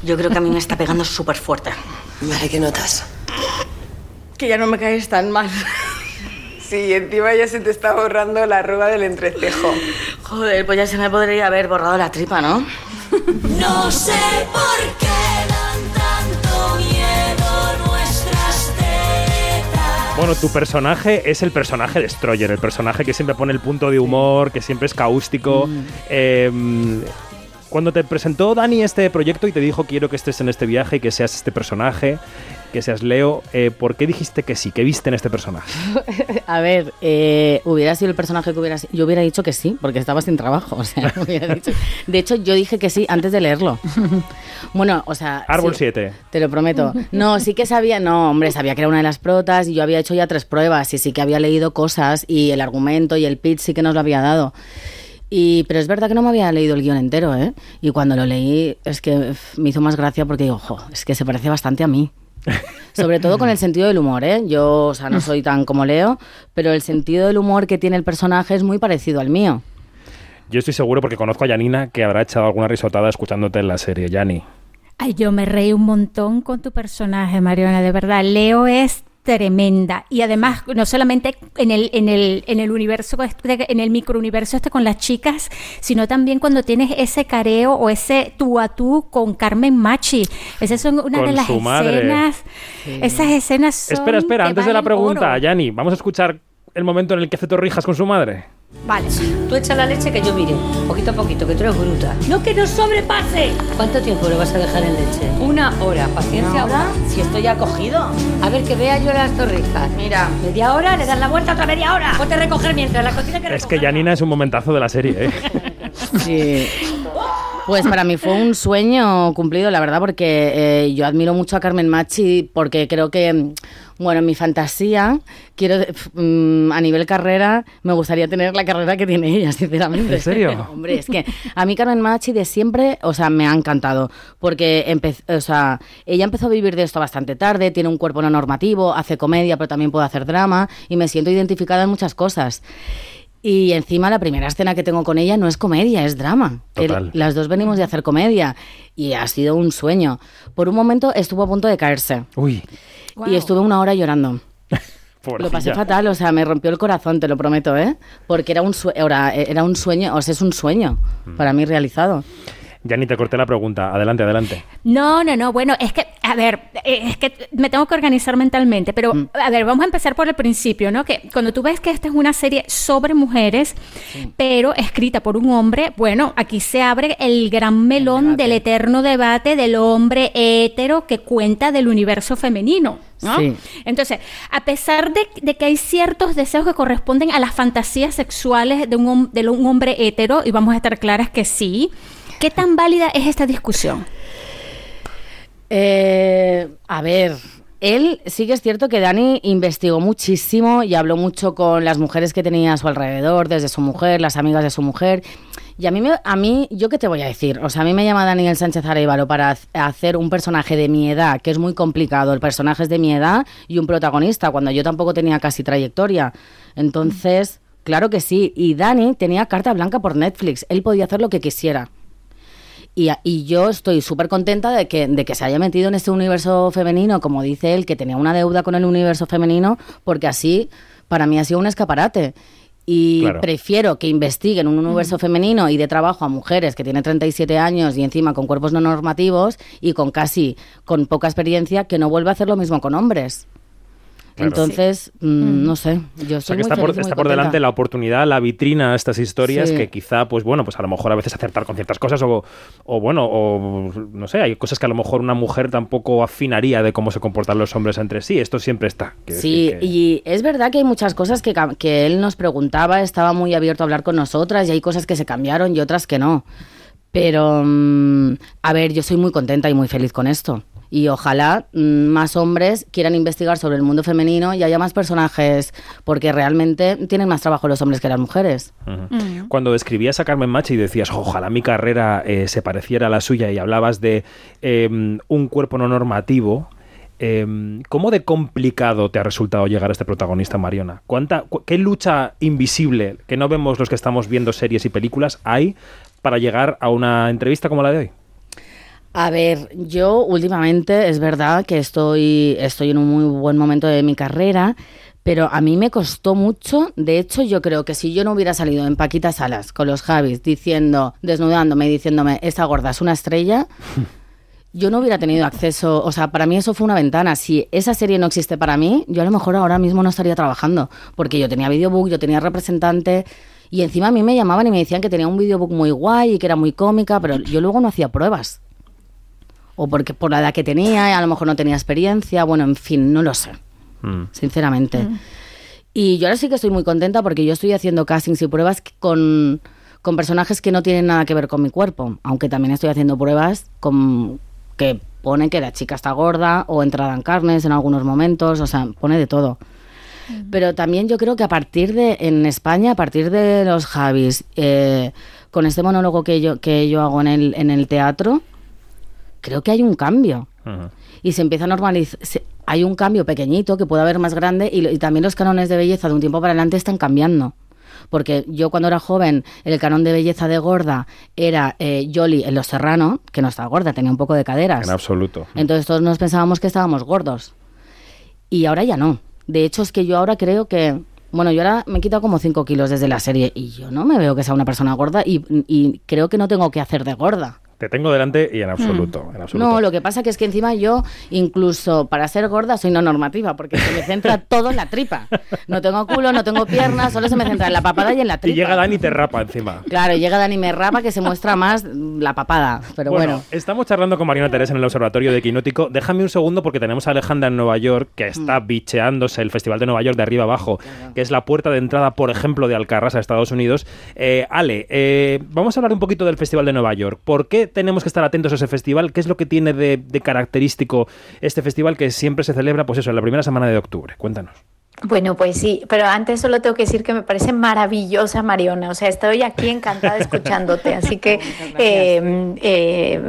Yo creo que a mí me está pegando súper fuerte. Vale, ¿qué notas? Que ya no me caes tan mal. Sí, encima ya se te está borrando la arruga del entrecejo. Joder, pues ya se me podría haber borrado la tripa, ¿no? No sé por qué dan tanto miedo nuestras tetas. Bueno, tu personaje es el personaje Destroyer, el personaje que siempre pone el punto de humor, que siempre es caústico. Eh, cuando te presentó Dani este proyecto y te dijo quiero que estés en este viaje y que seas este personaje, que seas Leo, eh, ¿por qué dijiste que sí? ¿Qué viste en este personaje? A ver, eh, hubiera sido el personaje que hubiera sido. Yo hubiera dicho que sí, porque estaba sin trabajo. O sea, hubiera dicho- De hecho, yo dije que sí antes de leerlo. Bueno, o sea. Árbol sí, 7. Te lo prometo. No, sí que sabía, no, hombre, sabía que era una de las protas y yo había hecho ya tres pruebas y sí que había leído cosas y el argumento y el pitch sí que nos lo había dado. Y, pero es verdad que no me había leído el guion entero, ¿eh? Y cuando lo leí es que me hizo más gracia porque digo, ojo, es que se parece bastante a mí. Sobre todo con el sentido del humor, ¿eh? Yo, o sea, no soy tan como Leo, pero el sentido del humor que tiene el personaje es muy parecido al mío. Yo estoy seguro porque conozco a Janina que habrá echado alguna risotada escuchándote en la serie, Yani. Ay, yo me reí un montón con tu personaje, Mariona, de verdad. Leo es tremenda. Y además no solamente en el en el en el universo este, en el microuniverso este con las chicas sino también cuando tienes ese careo o ese tú a tú con Carmen Machi. Esas son una Con de las escenas. Esas escenas son Espera, espera, antes de la pregunta. Yani, vamos a escuchar el momento en el que hace torrijas con su madre. Vale. Tú echa la leche que yo mire, poquito a poquito, que tú eres bruta. No que no sobrepase. ¿Cuánto tiempo lo vas a dejar en leche? Una hora, paciencia. ¿Una hora? Si estoy ya cogido. A ver que vea yo las torrijas. Mira, media hora, le das la vuelta otra media hora. Ponte a recoger mientras la cocina que Es que Janina es un momentazo de la serie, ¿eh? Sí. Pues para mí fue un sueño cumplido, la verdad, porque eh, yo admiro mucho a Carmen Machi porque creo que, mm, bueno, en mi fantasía, quiero, mm, a nivel carrera, me gustaría tener la carrera que tiene ella, sinceramente. ¿En serio? Hombre, es que a mí Carmen Machi de siempre, o sea, me ha encantado, porque o sea, ella empezó a vivir de esto bastante tarde, tiene un cuerpo no normativo, hace comedia, pero también puede hacer drama, y me siento identificada en muchas cosas. Y encima la primera escena que tengo con ella no es comedia, es drama. Total. Las dos venimos de hacer comedia y ha sido un sueño. Por un momento estuvo a punto de caerse Uy, y estuve una hora llorando. Lo pasé fatal, o sea, me rompió el corazón, te lo prometo, ¿eh? Porque era un, sue- era, era un sueño, o sea, es un sueño Mm. para mí realizado. Ya ni te corté la pregunta. Adelante, adelante. No, no, no. Bueno, es que, a ver, eh, es que me tengo que organizar mentalmente, pero, a ver, vamos a empezar por el principio, ¿no? Que cuando tú ves que esta es una serie sobre mujeres, pero escrita por un hombre, bueno, aquí se abre el gran melón del eterno debate del hombre hétero que cuenta del universo femenino. ¿no? Sí. Entonces, a pesar de, de que hay ciertos deseos que corresponden a las fantasías sexuales de un, de un hombre hétero, y vamos a estar claras que sí, ¿qué tan válida es esta discusión? Eh, a ver, él sí que es cierto que Dani investigó muchísimo y habló mucho con las mujeres que tenía a su alrededor, desde su mujer, las amigas de su mujer. Y a mí, me- a mí, ¿yo qué te voy a decir? O sea, a mí me llama Daniel Sánchez Arevalo para hacer un personaje de mi edad, que es muy complicado. El personaje es de mi edad y un protagonista, cuando yo tampoco tenía casi trayectoria. Entonces, claro que sí. Y Dani tenía carta blanca por Netflix. Él podía hacer lo que quisiera. Y, a- y yo estoy súper contenta de que, de que se haya metido en este universo femenino, como dice él, que tenía una deuda con el universo femenino, porque así para mí ha sido un escaparate. Y Claro. prefiero que investiguen un universo femenino y de trabajo a mujeres que tienen 37 años y encima con cuerpos no normativos y con casi con poca experiencia que no vuelva a hacer lo mismo con hombres. Claro. Entonces, mm, no sé, yo O sea que muy está por, feliz y muy está por delante la oportunidad, la vitrina a estas historias Sí. que quizá, pues bueno, pues a lo mejor a veces acertar con ciertas cosas o, o bueno, o no sé, hay cosas que a lo mejor una mujer tampoco afinaría de cómo se comportan los hombres entre sí. Esto siempre está. Sí, decir que- y es verdad que hay muchas cosas que, que él nos preguntaba, estaba muy abierto a hablar con nosotras y hay cosas que se cambiaron y otras que no. Pero, mm, a ver, yo soy muy contenta y muy feliz con esto. Y ojalá mm, más hombres quieran investigar sobre el mundo femenino y haya más personajes, porque realmente tienen más trabajo los hombres que las mujeres. Ujú. Cuando describías a Carmen Machi y decías, ojalá mi carrera eh, se pareciera a la suya y hablabas de eh, un cuerpo no normativo, eh, ¿cómo de complicado te ha resultado llegar a este protagonista, Mariona? ¿Cuánta, cu- ¿Qué lucha invisible que no vemos los que estamos viendo series y películas hay para llegar a una entrevista como la de hoy? A ver, yo últimamente es verdad que estoy, estoy en un muy buen momento de mi carrera, pero a mí me costó mucho. De hecho, yo creo que si yo no hubiera salido en Paquita Salas con los Javis diciendo, desnudándome y diciéndome, esta gorda es una estrella, yo no hubiera tenido acceso. O sea, para mí eso fue una ventana. Si esa serie no existe para mí, yo a lo mejor ahora mismo no estaría trabajando, porque yo tenía videobook, yo tenía representante. Y encima a mí me llamaban y me decían que tenía un videobook muy guay y que era muy cómica, pero yo luego no hacía pruebas o porque por la edad que tenía, a lo mejor no tenía experiencia, bueno, en fin, no lo sé, Mm. sinceramente. Y yo ahora sí que estoy muy contenta porque yo estoy haciendo castings y pruebas con, con personajes que no tienen nada que ver con mi cuerpo, aunque también estoy haciendo pruebas con, que pone que la chica está gorda o entrada en carnes en algunos momentos, o sea, pone de todo. Pero también yo creo que a partir de, en España, a partir de los Javis, eh, con este monólogo que yo, que yo hago en el, en el teatro, creo que hay un cambio. Y se empieza a normalizar. Hay un cambio pequeñito que puede haber más grande y, y también los cánones de belleza de un tiempo para adelante están cambiando. Porque yo cuando era joven, el canon de belleza de gorda era eh, en Los Serrano, que no estaba gorda, tenía un poco de caderas. En absoluto. Entonces todos nos pensábamos que estábamos gordos. Y ahora ya no. De hecho, es que yo ahora creo que. Bueno, yo ahora me he quitado como 5 kilos desde la serie y yo no me veo que sea una persona gorda y, y creo que no tengo que hacer de gorda. Te tengo delante y en absoluto. En absoluto. No, lo que pasa que es que encima yo, incluso para ser gorda, soy no normativa, porque se me centra todo en la tripa. No tengo culo, no tengo piernas, solo se me centra en la papada y en la y tripa. llega Dani y te rapa encima. Claro, llega Dani me rapa que se muestra más la papada, pero bueno. estamos charlando con Mariana Teresa en el Observatorio de Quinótico. Déjame un segundo porque tenemos a Alejandra en Nueva York que está Mm. bicheándose el Festival de Nueva York de arriba abajo, que es la puerta de entrada, por ejemplo, de Alcarras a Estados Unidos. Eh, Ale, eh, vamos a hablar un poquito del Festival de Nueva York. ¿Por qué tenemos que estar atentos a ese festival? ¿Qué es lo que tiene de, característico este festival que siempre se celebra, pues eso, en la primera semana de octubre? Cuéntanos. Bueno, pues sí, pero antes solo tengo que decir que me parece maravillosa Mariona, o sea, estoy aquí encantada escuchándote, así que eh, eh,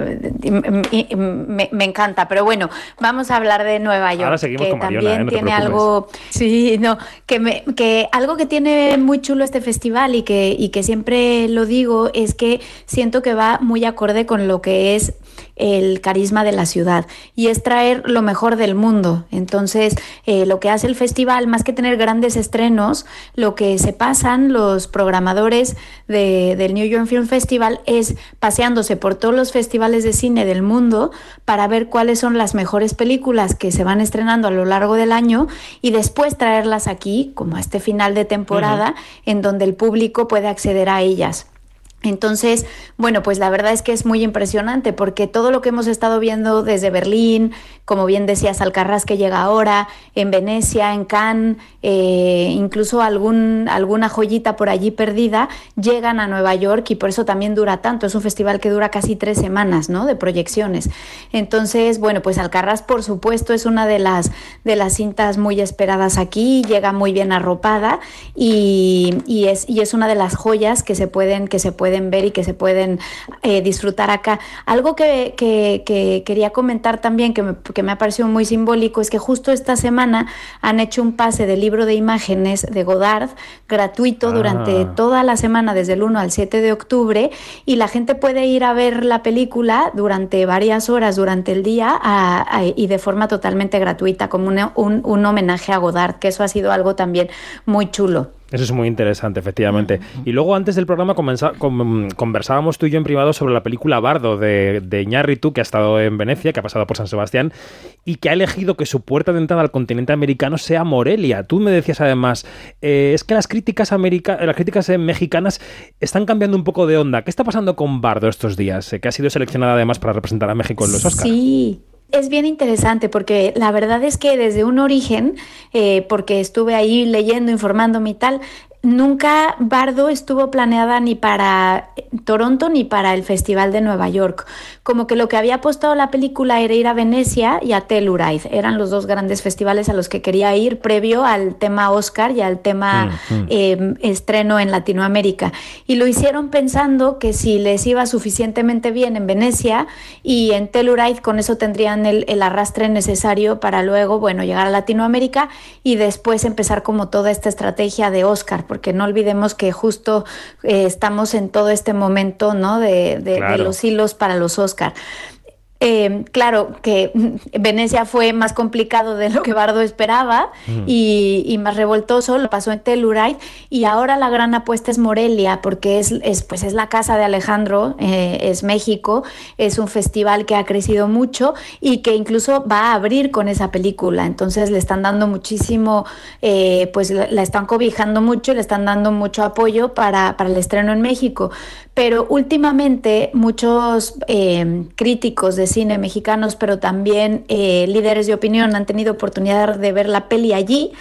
m- me, me encanta, pero bueno, vamos a hablar de Nueva York, Ahora seguimos que con Mariona, también ¿eh? No tiene algo, sí, no, que, me, que algo que tiene muy chulo este festival y que, y que siempre lo digo es que siento que va muy acorde con lo que es el carisma de la ciudad y es traer lo mejor del mundo. Entonces, eh, lo que hace el festival, más que tener grandes estrenos, lo que se pasan los programadores de- del New York Film Festival es paseándose por todos los festivales de cine del mundo para ver cuáles son las mejores películas que se van estrenando a lo largo del año y después traerlas aquí, como a este final de temporada, en donde el público puede acceder a ellas. Entonces, bueno, pues la verdad es que es muy impresionante porque todo lo que hemos estado viendo desde Berlín, como bien decías, Alcarrás que llega ahora, en Venecia, en Cannes, eh, incluso algún, alguna joyita por allí perdida, llegan a Nueva York y por eso también dura tanto. Es un festival que dura casi tres semanas, ¿no? De proyecciones. Entonces, bueno, pues Alcarrás, por supuesto, es una de las, de las cintas muy esperadas aquí, llega muy bien arropada y, y es, y es una de las joyas que se pueden, que se pueden ver y que se pueden eh, disfrutar acá. Algo que, que- que quería comentar también, que me, que me ha parecido muy simbólico, es que justo esta semana han hecho un pase de libro de imágenes de Godard gratuito durante Ah. toda la semana, desde el 1 al 7 de octubre, y la gente puede ir a ver la película durante varias horas durante el día a- a- y de forma totalmente gratuita, como un, un- un homenaje a Godard, que eso ha sido algo también muy chulo. Eso es muy interesante, efectivamente. Y luego antes del programa comenza- conversábamos tú y yo en privado sobre la película Bardo de, de Iñárritu, que ha estado en Venecia, que ha pasado por San Sebastián, y que ha elegido que su puerta de entrada al continente americano sea Morelia. Tú me decías además, eh, es que las críticas, america- las críticas eh, mexicanas están cambiando un poco de onda. ¿Qué está pasando con Bardo estos días? Eh, que ha sido seleccionada además para representar a México en los Oscars. Sí. Es bien interesante porque la verdad es que desde un origen, eh, porque estuve ahí leyendo, informándome y tal, nunca Bardo estuvo planeada ni para Toronto ni para el Festival de Nueva York. Como que lo que había apostado la película era ir a Venecia y a Telluride. Eran los dos grandes festivales a los que quería ir previo al tema Oscar y al tema Mm, mm. eh, estreno en Latinoamérica. Y lo hicieron pensando que si les iba suficientemente bien en Venecia y en Telluride, con eso tendrían el, el arrastre necesario para luego, bueno, llegar a Latinoamérica y después empezar como toda esta estrategia de Oscar, porque no olvidemos que justo eh, estamos en todo este momento, ¿no? De, de- de los hilos para los Oscar. Eh, claro que Venecia fue más complicado de lo que Bardo esperaba Mm. y, y más revoltoso, lo pasó en Telluride y ahora la gran apuesta es Morelia porque es, es, pues es la casa de Alejandro, eh, es México, es un festival que ha crecido mucho y que incluso va a abrir con esa película, entonces le están dando muchísimo, eh, pues la, la están cobijando mucho y le están dando mucho apoyo para, para el estreno en México, pero últimamente muchos eh, críticos de cine mexicanos, pero también eh, líderes de opinión han tenido oportunidad de ver la peli allí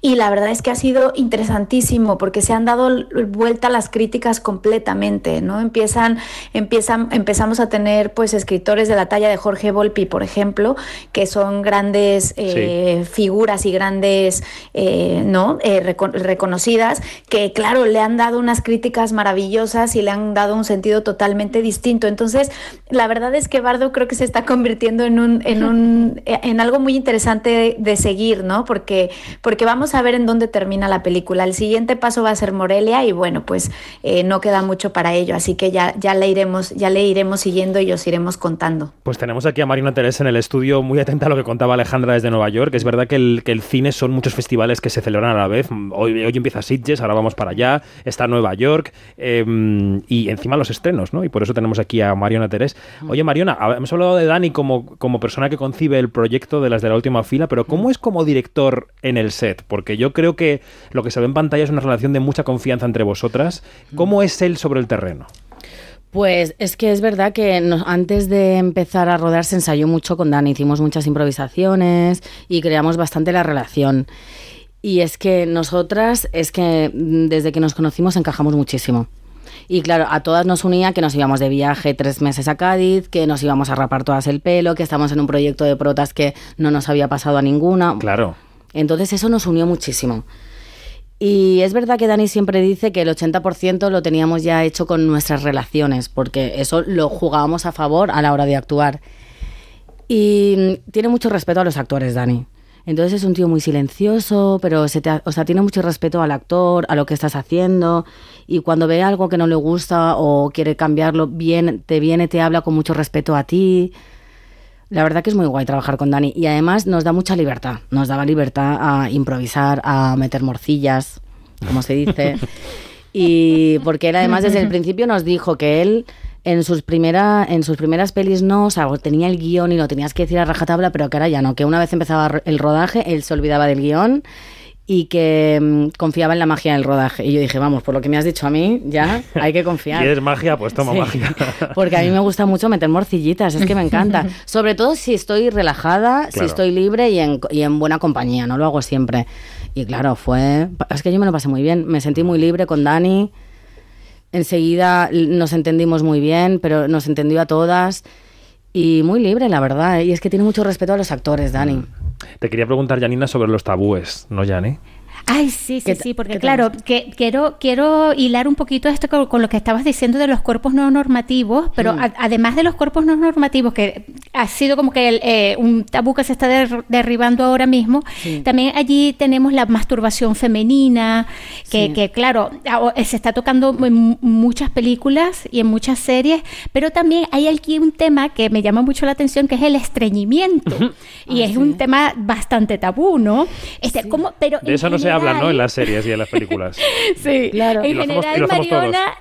y la verdad es que ha sido interesantísimo porque se han dado vuelta las críticas completamente, ¿no? Empiezan, empiezan, empezamos a tener pues escritores de la talla de Jorge Volpi, por ejemplo, que son grandes eh, figuras y grandes, ¿no? Reco- reconocidas, que claro, le han dado unas críticas maravillosas y le han dado un sentido totalmente distinto. Entonces, la verdad es que Bardo creo que se está convirtiendo en un, en un, en algo muy interesante de, seguir, ¿no? Porque, porque vamos a ver en dónde termina la película. El siguiente paso va a ser Morelia y bueno, pues eh, no queda mucho para ello, así que ya, ya le iremos, ya le iremos siguiendo y os iremos contando. Pues tenemos aquí a Marina Teresa en el estudio, muy atenta a lo que contaba Alejandra desde Nueva York. Es verdad que el, que el cine son muchos festivales que se celebran a la vez. Hoy, hoy empieza Sitges, ahora vamos para allá, está Nueva York eh, y encima los estrenos, ¿no? Y por eso tenemos aquí a Mariona Terés. Oye, Mariona, hemos hablado de Dani como, como persona que concibe el proyecto de las de la última fila, pero ¿cómo es como director en el set? Porque yo creo que lo que se ve en pantalla es una relación de mucha confianza entre vosotras. ¿Cómo es él sobre el terreno? Pues es que es verdad que nos- antes de empezar a rodar se ensayó mucho con Dani, hicimos muchas improvisaciones y creamos bastante la relación. Y es que nosotras, es que mm, desde que nos conocimos encajamos muchísimo. Y claro, a todas nos unía que nos íbamos de viaje tres meses a Cádiz, que nos íbamos a rapar todas el pelo, que estamos en un proyecto de protas que no nos había pasado a ninguna. Claro. Entonces eso nos unió muchísimo. Y es verdad que Dani siempre dice que el 80% lo teníamos ya hecho con nuestras relaciones, porque eso lo jugábamos a favor a la hora de actuar. Y tiene mucho respeto a los actores, Dani. Entonces es un tío muy silencioso, pero se te o sea, tiene mucho respeto al actor, a lo que estás haciendo. Y cuando ve algo que no le gusta o quiere cambiarlo, bien, te viene, te habla con mucho respeto a ti. La verdad que es muy guay trabajar con Dani y además nos da mucha libertad. Nos daba libertad a improvisar, a meter morcillas, como se dice. y porque él además desde el principio nos dijo que él en sus, primera, en sus primeras pelis no, o sea, tenía el guion y lo tenías que decir a rajatabla, pero que ahora ya no, que una vez empezaba el rodaje, él se olvidaba del guion y que mm, confiaba en la magia del rodaje. Y yo dije, vamos, por lo que me has dicho a mí, ya hay que confiar. ¿Quieres magia? Pues toma Sí. magia. Porque a mí me gusta mucho meter morcillitas, es que me encanta. Sobre todo si estoy relajada, si estoy libre y en, y en buena compañía, no lo hago siempre. Y claro, fue... Es que yo me lo pasé muy bien, me sentí muy libre con Dani. Enseguida nos entendimos muy bien, pero nos entendió a todas. Y muy libre, la verdad. ¿eh? Y es que tiene mucho respeto a los actores, Dani. Te quería preguntar, Janina, sobre los tabúes, ¿no, Jani? Ay, sí, sí, ¿Qué sí, porque claro, que quiero, quiero hilar un poquito esto con, con lo que estabas diciendo de los cuerpos no normativos, pero Mm. a- además de los cuerpos no normativos, que ha sido como que el, eh, un tabú que se está der- derribando ahora mismo, también allí tenemos la masturbación femenina, que, Sí. que claro, a- se está tocando en muchas películas y en muchas series, pero también hay aquí un tema que me llama mucho la atención, que es el estreñimiento, y Ah, es sí. un tema bastante tabú, ¿no? Este, ¿cómo? Pero De eso no se habla, ¿no? general- En las series y en las películas. Sí, Claro. Y En lo hacemos- general, y lo hacemos todos. Mariona,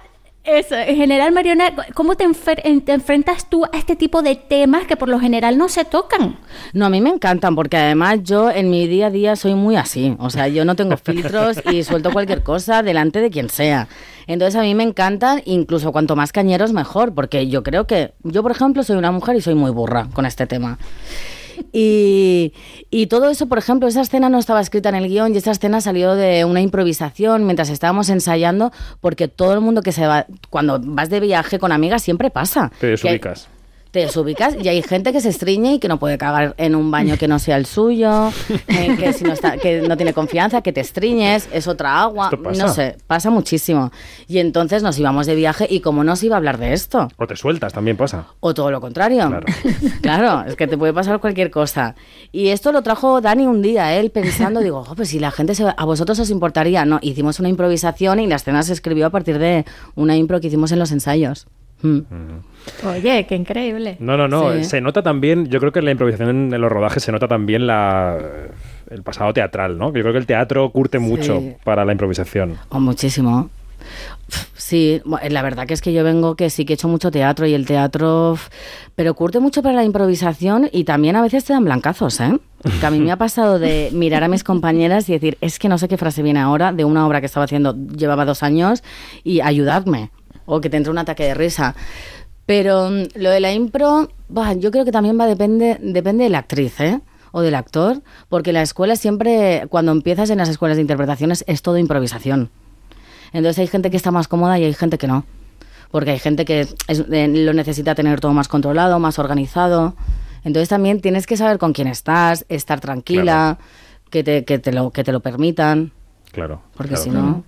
eso, en general, Mariona, ¿cómo te, enfer- en- te enfrentas tú a este tipo de temas que por lo general no se tocan? No, a mí me encantan porque además yo en mi día a día soy muy así. O sea, yo no tengo filtros y suelto cualquier cosa delante de quien sea. Entonces a mí me encantan, incluso cuanto más cañeros mejor, porque yo creo que yo, por ejemplo, soy una mujer y soy muy burra con este tema. Y, y todo eso, por ejemplo, esa escena no estaba escrita en el guion y esa escena salió de una improvisación mientras estábamos ensayando, porque todo el mundo que se va, cuando vas de viaje con amigas siempre pasa. Te desubicas. Te desubicas y hay gente que se estriñe y que no puede cagar en un baño que no sea el suyo, eh, que, si no está, que no tiene confianza, que te estriñes, es otra agua, no sé, pasa muchísimo. Y entonces nos íbamos de viaje y como no se iba a hablar de esto, O te sueltas, también pasa. o todo lo contrario. Claro. es que te puede pasar cualquier cosa. Y esto lo trajo Dani un día, él pensando, digo, "Jo, pues si la gente se va- a vosotros os importaría. No, hicimos una improvisación y la escena se escribió a partir de una impro que hicimos en los ensayos. Mm. Oye, qué increíble. No, no, no. Sí. Se nota también, yo creo que en la improvisación en, los rodajes se nota también la, el pasado teatral, ¿no? Yo creo que el teatro curte mucho para la improvisación. O muchísimo. Sí, la verdad que es que yo vengo que sí que he hecho mucho teatro y el teatro, pero curte mucho para la improvisación y también a veces te dan blancazos, ¿eh? Que a mí me ha pasado de mirar a mis compañeras y decir, es que no sé qué frase viene ahora de una obra que estaba haciendo, llevaba dos años y ayudadme, o que te entre un ataque de risa. Pero mm, lo de la impro, bah, yo creo que también va depende, depende de la actriz, ¿eh? O del actor, porque la escuela siempre, cuando empiezas en las escuelas de interpretaciones, es todo improvisación. Entonces hay gente que está más cómoda y hay gente que no. Porque hay gente que es- eh, lo necesita tener todo más controlado, más organizado. Entonces también tienes que saber con quién estás, estar tranquila, que, te, que, te lo, que te lo permitan. Claro. Porque claro, si claro. no...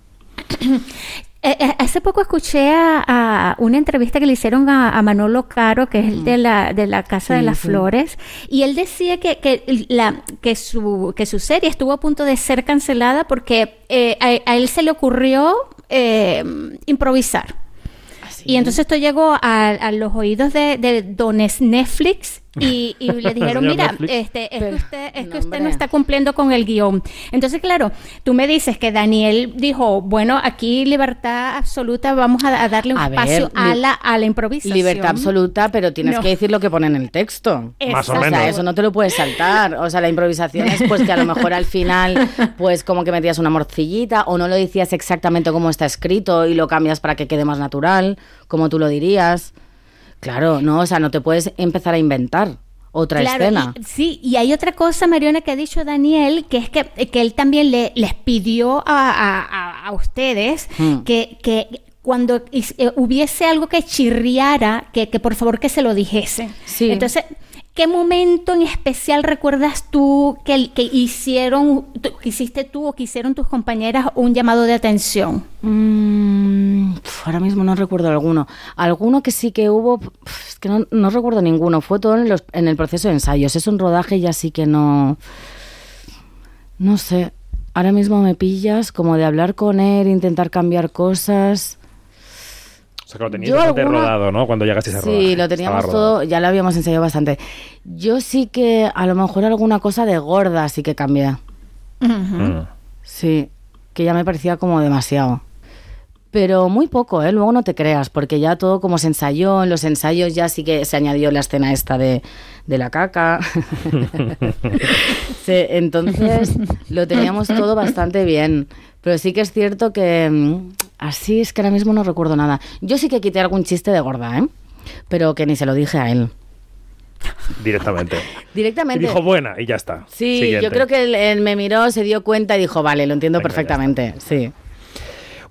Eh, eh, hace poco escuché a, a una entrevista que le hicieron a, a Manolo Caro, que es el de la, de la Casa de las sí. Flores, y él decía que, que, la, que, su, que su serie estuvo a punto de ser cancelada porque eh, a, a él se le ocurrió eh, improvisar. Y entonces esto llegó a, a los oídos de, de dones Netflix y, y le dijeron, mira, este, es que usted, es que no, usted no está cumpliendo con el guion. Entonces, claro, tú me dices que Daniel dijo, bueno, aquí libertad absoluta, vamos a, a darle un A espacio ver, a, la, a la improvisación. Libertad absoluta, pero tienes No. que decir lo que pone en el texto. Más o O sea, menos. eso no te lo puedes saltar. O sea, la improvisación es pues que a lo mejor al final, pues como que metías una morcillita o no lo decías exactamente como está escrito y lo cambias para que quede más natural, como tú lo dirías. Claro, no, o sea, no te puedes empezar a inventar otra Claro, escena. y- sí, y hay otra cosa, Mariona, que ha dicho Daniel, que es que, que él también le, les pidió a, a- a- ustedes Hmm. que, que cuando eh, hubiese algo que chirriara, que, que por favor que se lo dijese. Sí. Entonces, ¿qué momento en especial recuerdas tú que, que hicieron, tú- que hiciste tú o que hicieron tus compañeras un llamado de atención? Mm, ahora mismo no recuerdo alguno. Alguno que sí que hubo, es que no, no recuerdo ninguno. Fue todo en, los- en el proceso de ensayos. Es un rodaje y así que no. No sé. Ahora mismo me pillas como de hablar con él, intentar cambiar cosas. O sea, que lo teníais Yo bastante alguna- rodado, ¿no? Cuando llegaste a ese rodaje. Sí, lo teníamos todo, ya lo habíamos ensayado bastante. Yo sí que a lo mejor alguna cosa de gorda sí que cambié. Mm. Sí, que ya me parecía como demasiado. Pero muy poco, ¿eh? Luego no te creas, porque ya todo como se ensayó, en los ensayos ya sí que se añadió la escena esta de, de la caca. Sí, entonces lo teníamos todo bastante bien. Pero sí que es cierto que mm, así es que ahora mismo no recuerdo nada. Yo sí que quité algún chiste de gorda, ¿eh? Pero que ni se lo dije a él. Directamente. Y Directamente. dijo buena y ya está. Sí, Siguiente. yo creo que él, él me miró, se dio cuenta y dijo, vale, lo entiendo Venga, perfectamente. Sí.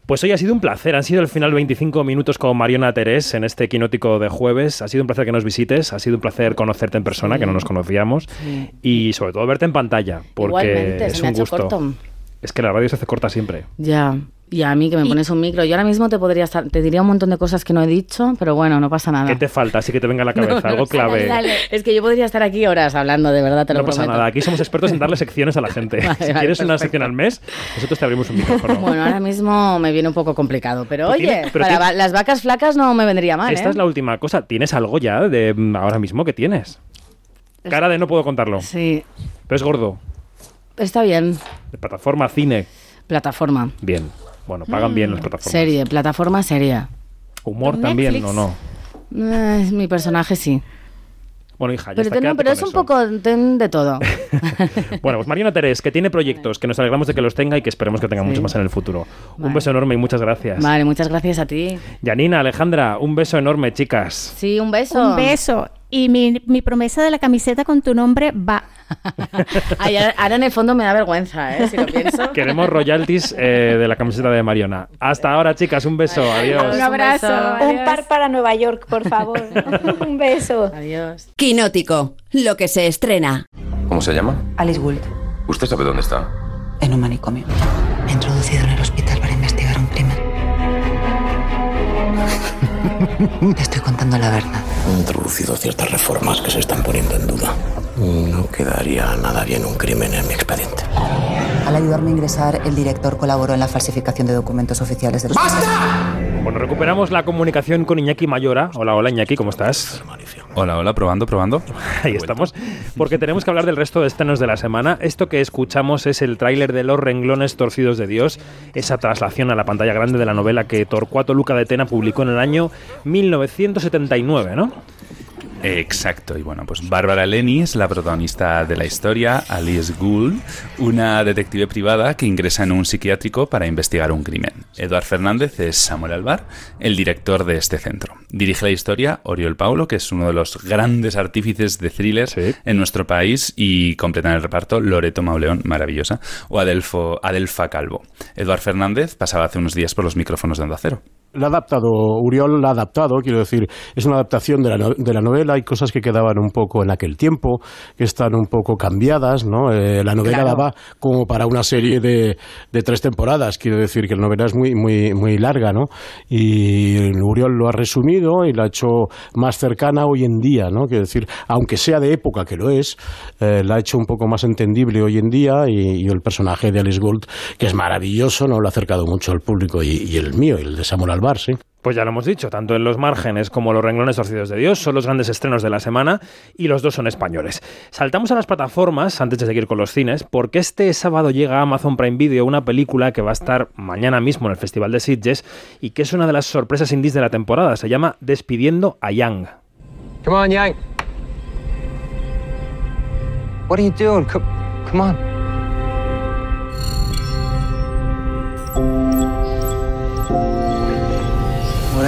Pues hoy ha sido un placer. Han sido al final 25 minutos con Mariona Terés en este quinótico de jueves. Ha sido un placer que nos visites. Ha sido un placer conocerte en persona, que no nos conocíamos. Sí. Y sobre todo verte en pantalla, porque Igualmente, es se me ha un hecho gusto. corto. Es que la radio se hace corta siempre. Ya. Y a mí que me pones un micro. Yo ahora mismo te podría estar, te diría un montón de cosas que no he dicho, pero bueno, no pasa nada. ¿Qué te falta? Así que te venga a la cabeza. No, no, Algo clave. dale. Es que yo podría estar aquí horas hablando, de verdad, te lo No pasa nada. Aquí somos expertos en darle secciones a la gente. Vale, si vale, quieres una sección al mes, nosotros te abrimos un micrófono. Bueno, ahora mismo me viene un poco complicado, pero oye, tiene- pero para tiene- las vacas flacas no me vendría mal, Esta ¿eh? es la última cosa. ¿Tienes algo ya de mm, ahora mismo que tienes? Cara de no puedo contarlo. Sí, Pero es gordo. está bien. De plataforma, cine. Plataforma. Bien. Bueno, pagan bien las plataformas. Serie, plataforma seria. Humor ¿En también, Netflix? ¿o no? Eh, mi personaje sí. Bueno, hija, ya Pero, está, no, pero con es un eso. poco ten de todo. Bueno, pues Mariana Terés, que tiene proyectos, que nos alegramos de que los tenga y que esperemos que tenga muchos más en el futuro. Un beso enorme y muchas gracias. Vale, muchas gracias a ti. Yanina, Alejandra, un beso enorme, chicas. Sí, un beso. Un beso. Y mi, mi promesa de la camiseta con tu nombre va. Ay, ahora, en el fondo me da vergüenza, ¿eh? Si lo pienso. Queremos royalties eh, de la camiseta de Mariona. Hasta ahora, chicas, un beso. Adiós. Un abrazo. Un par para Nueva York, por favor. un beso. Adiós. Quinótico, lo que se estrena. ¿Cómo se llama? Alice Gould, ¿Usted sabe dónde está? en un manicomio. Me he introducido en el hospital para investigar un crimen. Te estoy contando la verdad. He introducido ciertas reformas que se están poniendo en duda. No quedaría nada bien un crimen en mi expediente. Al ayudarme a ingresar, el director colaboró en la falsificación de documentos oficiales del hospital. Bueno, recuperamos la comunicación con Iñaki Mayora. Hola, hola Iñaki, ¿cómo estás? Hola, hola, probando, probando. Ahí estamos, porque tenemos que hablar del resto de estrenos de la semana. Esto que escuchamos es el tráiler de Los renglones torcidos de Dios, esa traslación a la pantalla grande de la novela que Torcuato Luca de Tena publicó en el año 1979, ¿no? Exacto, y bueno, pues Bárbara Lenny es la protagonista de la historia, Alice Gould, una detective privada que ingresa en un psiquiátrico para investigar un crimen. Eduard Fernández es Samuel Alvar, el director de este centro. Dirige la historia Oriol Paulo, que es uno de los grandes artífices de thrillers en nuestro país, y completa en el reparto Loreto Mauleón, maravillosa, o Adelfo, Adelfa Calvo. Eduard Fernández pasaba hace unos días por los micrófonos de Onda Cero. La ha adaptado, Uriol la ha adaptado, quiero decir, es una adaptación de la, de la novela, hay cosas que quedaban un poco en aquel tiempo, que están un poco cambiadas, ¿no? Eh, la novela Claro. daba como para una serie de, de tres temporadas, quiero decir que la novela es muy, muy, muy larga, ¿no? Y Uriol lo ha resumido y la ha hecho más cercana hoy en día, ¿no? Quiero decir, aunque sea de época, que lo es, eh, la ha hecho un poco más entendible hoy en día y, y el personaje de Alice Gould, que es maravilloso, no lo ha acercado mucho al público y, y el mío, el de Samuel Pues ya lo hemos dicho, tanto en Los Márgenes como Los Renglones Torcidos de Dios son los grandes estrenos de la semana y los dos son españoles. Saltamos a las plataformas antes de seguir con los cines, porque este sábado llega a Amazon Prime Video una película que va a estar mañana mismo en el Festival de Sitges y que es una de las sorpresas indies de la temporada. Se llama Despidiendo a Yang. Come on, Yang. What are you doing? Come, come on.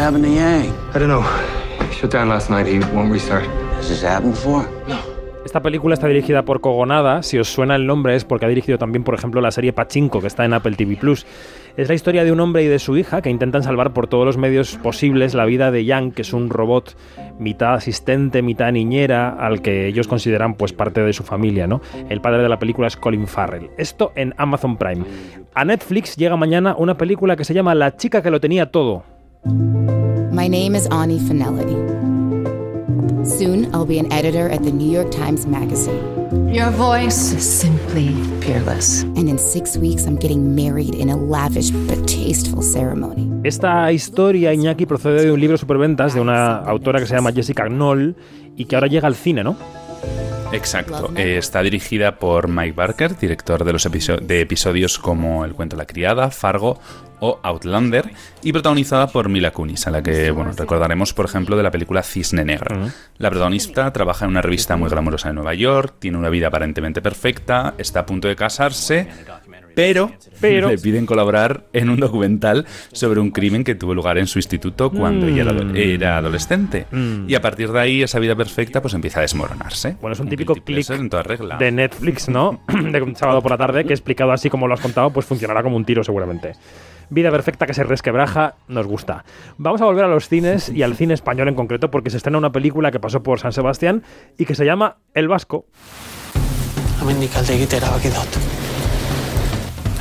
Happened to Yang? I don't know. He shut down last night. He won't restart. Has this happened before? Esta película está dirigida por Kogonada. Si os suena el nombre es porque ha dirigido también, por ejemplo, la serie Pachinko, que está en Apple TV Plus. Es la historia de un hombre y de su hija que intentan salvar por todos los medios posibles la vida de Yang, que es un robot mitad asistente, mitad niñera, al que ellos consideran pues parte de su familia, ¿no? El padre de la película es Colin Farrell. Esto en Amazon Prime. A Netflix llega mañana una película que se llama La chica que lo tenía todo. My name is Ani Finelli. Soon, I'll be an editor at the New York Times Magazine. Your voice is simply peerless. And in six weeks, I'm getting married in a lavish but tasteful ceremony. Esta historia, Iñaki, procede de un libro superventas de una autora que se llama Jessica Knoll y que ahora llega al cine, ¿no? Exacto. Eh, está dirigida por Mike Barker, director de los episo- de episodios como El cuento de la criada, Fargo o Outlander, y protagonizada por Mila Kunis, a la que bueno, recordaremos, por ejemplo, de la película Cisne Negro. La protagonista trabaja en una revista muy glamurosa de Nueva York, tiene una vida aparentemente perfecta, está a punto de casarse, pero, Pero- le piden colaborar en un documental sobre un crimen que tuvo lugar en su instituto cuando ella era, Mm. era adolescente. Mm. Y a partir de ahí, esa vida perfecta pues empieza a desmoronarse. Bueno, es un típico clic en toda regla. de Netflix, ¿no? de un sábado por la tarde, que explicado así como lo has contado, pues funcionará como un tiro seguramente. Vida perfecta que se resquebraja, nos gusta. Vamos a volver a los cines y al cine español en concreto, porque se estrena una película que pasó por San Sebastián y que se llama El Vasco.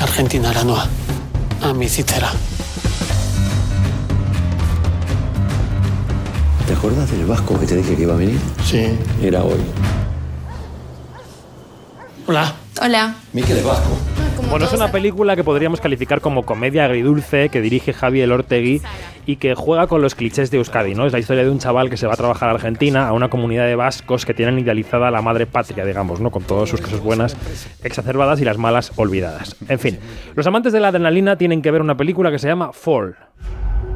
Argentinara noa. Amizitzera. ¿Te acuerdas del vasco que te dije que iba a venir? Sí. Era hoy. Hola. Hola. Miquel es vasco. Bueno, es una película que podríamos calificar como comedia agridulce que dirige Javier Ortegui y que juega con los clichés de Euskadi, ¿no? Es la historia de un chaval que se va a trabajar a Argentina, a una comunidad de vascos que tienen idealizada a la madre patria, digamos, ¿no? Con todas sus cosas buenas exacerbadas y las malas olvidadas. En fin, los amantes de la adrenalina tienen que ver una película que se llama Fall.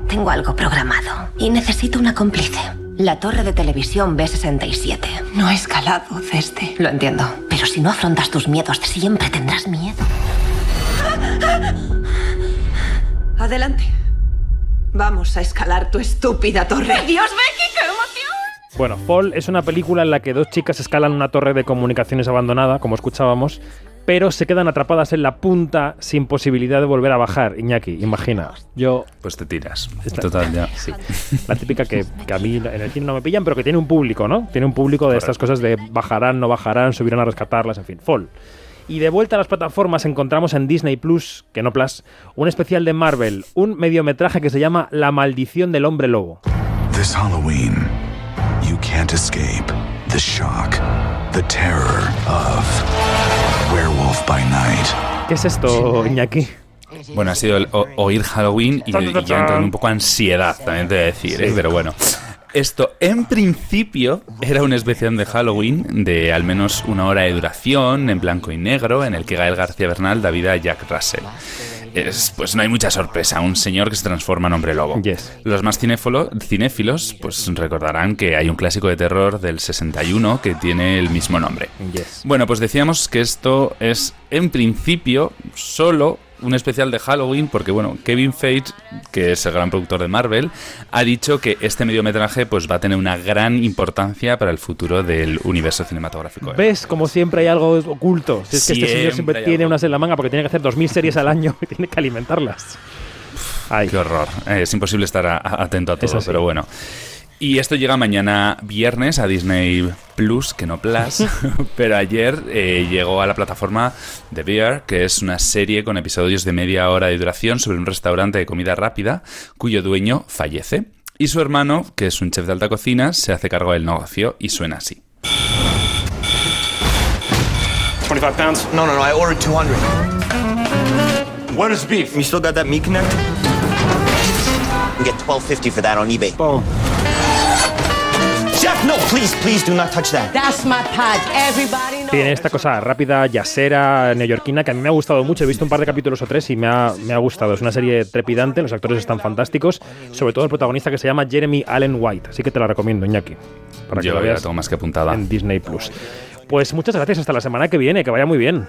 Tengo algo programado y necesito una cómplice. La torre de televisión B67. No he escalado desde. Lo entiendo. Pero si no afrontas tus miedos, siempre tendrás miedo. Adelante. Vamos a escalar tu estúpida torre. ¡Dios, Becky, qué emoción! Bueno, Fall es una película en la que dos chicas escalan una torre de comunicaciones abandonada, como escuchábamos, pero se quedan atrapadas en la punta sin posibilidad de volver a bajar. Iñaki, imagina. Yo. Pues te tiras. Esta- Total, ya. Sí. La típica que, que a mí en el cine no me pillan, pero que tiene un público, ¿no? Tiene un público de estas cosas de bajarán, no bajarán, subirán a rescatarlas, en fin. Fall. Y de vuelta a las plataformas encontramos en Disney Plus, que no Plus, un especial de Marvel, un mediometraje que se llama La maldición del hombre lobo. This Halloween, you can't escape the shock, the terror of Werewolf by Night. ¿Qué es esto, Iñaki? Bueno, ha sido el oír Halloween y, y ya entra en un poco ansiedad, también te voy a decir, ¿eh? pero bueno. Esto, en principio, era un especial de Halloween de al menos una hora de duración, en blanco y negro, en el que Gael García Bernal da vida a Jack Russell. Es, pues no hay mucha sorpresa, un señor que se transforma en hombre lobo. Los más cinéfilo- cinéfilos pues recordarán que hay un clásico de terror del 61 que tiene el mismo nombre. Bueno, pues decíamos que esto es en principio solo un especial de Halloween porque bueno, Kevin Feige, que es el gran productor de Marvel, ha dicho que este mediometraje pues va a tener una gran importancia para el futuro del universo cinematográfico. ¿Ves? Como siempre hay algo oculto. Si es que este señor Siempre siempre tiene algo. unas en la manga porque tiene que hacer 2.000 series al año y tiene que alimentarlas. qué horror. Eh, es imposible estar a- a- atento a todo, pero bueno. Y esto llega mañana viernes a Disney Plus, que no Plus, pero ayer eh, llegó a la plataforma The Bear, que es una serie con episodios de media hora de duración sobre un restaurante de comida rápida cuyo dueño fallece. Y su hermano, que es un chef de alta cocina, se hace cargo del negocio y suena así. 25 pounds? No, no, no, I ordered 200. What is beef? You still got that meat connect? You get 12.50 for that on eBay. Boom. Chef, no, please, please do not touch that. That's my pod. Everybody knows. Tiene esta cosa rápida, yacera, neoyorquina, que a mí me ha gustado mucho. He visto un par de capítulos o tres y me ha, me ha gustado. Es una serie trepidante, los actores están fantásticos, sobre todo el protagonista que se llama Jeremy Allen White. Así que te la recomiendo, Iñaki, para que Yo la veas tengo más que apuntada. en Disney Plus. Pues muchas gracias, hasta la semana que viene, que vaya muy bien.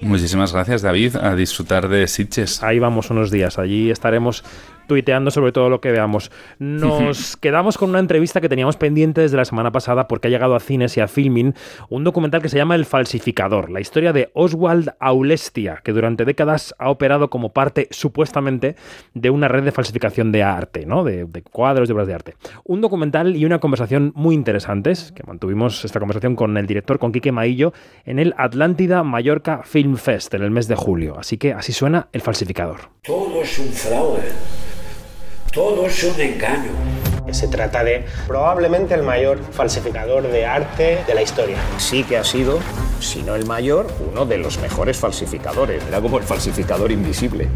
Muchísimas gracias, David. A disfrutar de Sitges. Ahí vamos unos días, allí estaremos tuiteando sobre todo lo que veamos. Nos quedamos con una entrevista que teníamos pendiente desde la semana pasada porque ha llegado a cines y a filming un documental que se llama El falsificador, la historia de Oswald Aulestia, que durante décadas ha operado como parte supuestamente de una red de falsificación de arte, ¿no? de, de cuadros, de obras de arte. Un documental y una conversación muy interesantes, que mantuvimos esta conversación con el director, con Quique Maillo, en el Atlántida Mallorca Film Fest en el mes de julio. Así que así suena El falsificador. Todo es un fraude. Todo es un engaño. Se trata de probablemente el mayor falsificador de arte de la historia. Sí que ha sido, si no el mayor, uno de los mejores falsificadores. Era como el falsificador invisible.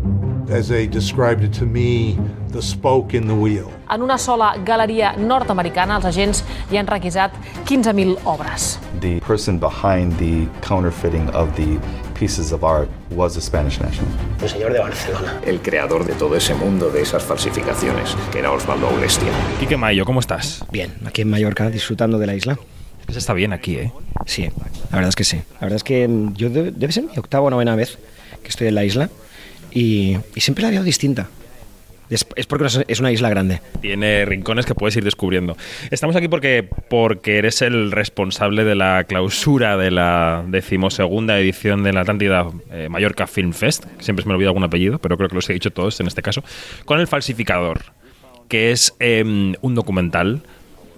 As they described it to me, the spoke in the wheel. En una sola galeria nord-americana, els agents hi han requisat 15.000 obres. The person behind the counterfeiting of the pieces of art was a Spanish national. Un señor de Barcelona. El creador de todo ese mundo de esas falsificaciones, que era Osvaldo Aulestia. Quique Mayo, ¿cómo estás? Bien, aquí en Mallorca, disfrutando de la isla. Se está bien aquí, ¿eh? Sí, la verdad es que sí. La verdad es que mm, yo de- debe ser mi octava o novena vez que estoy en la isla y, y siempre la veo distinta. Es, porque es- una isla grande. Tiene rincones que puedes ir descubriendo. Estamos aquí porque, porque eres el responsable de la clausura de la decimosegunda edición de la Atlántida eh, Mallorca Film Fest. Siempre se me olvida algún apellido, pero creo que los he dicho todos en este caso. Con El Falsificador, que es eh, un documental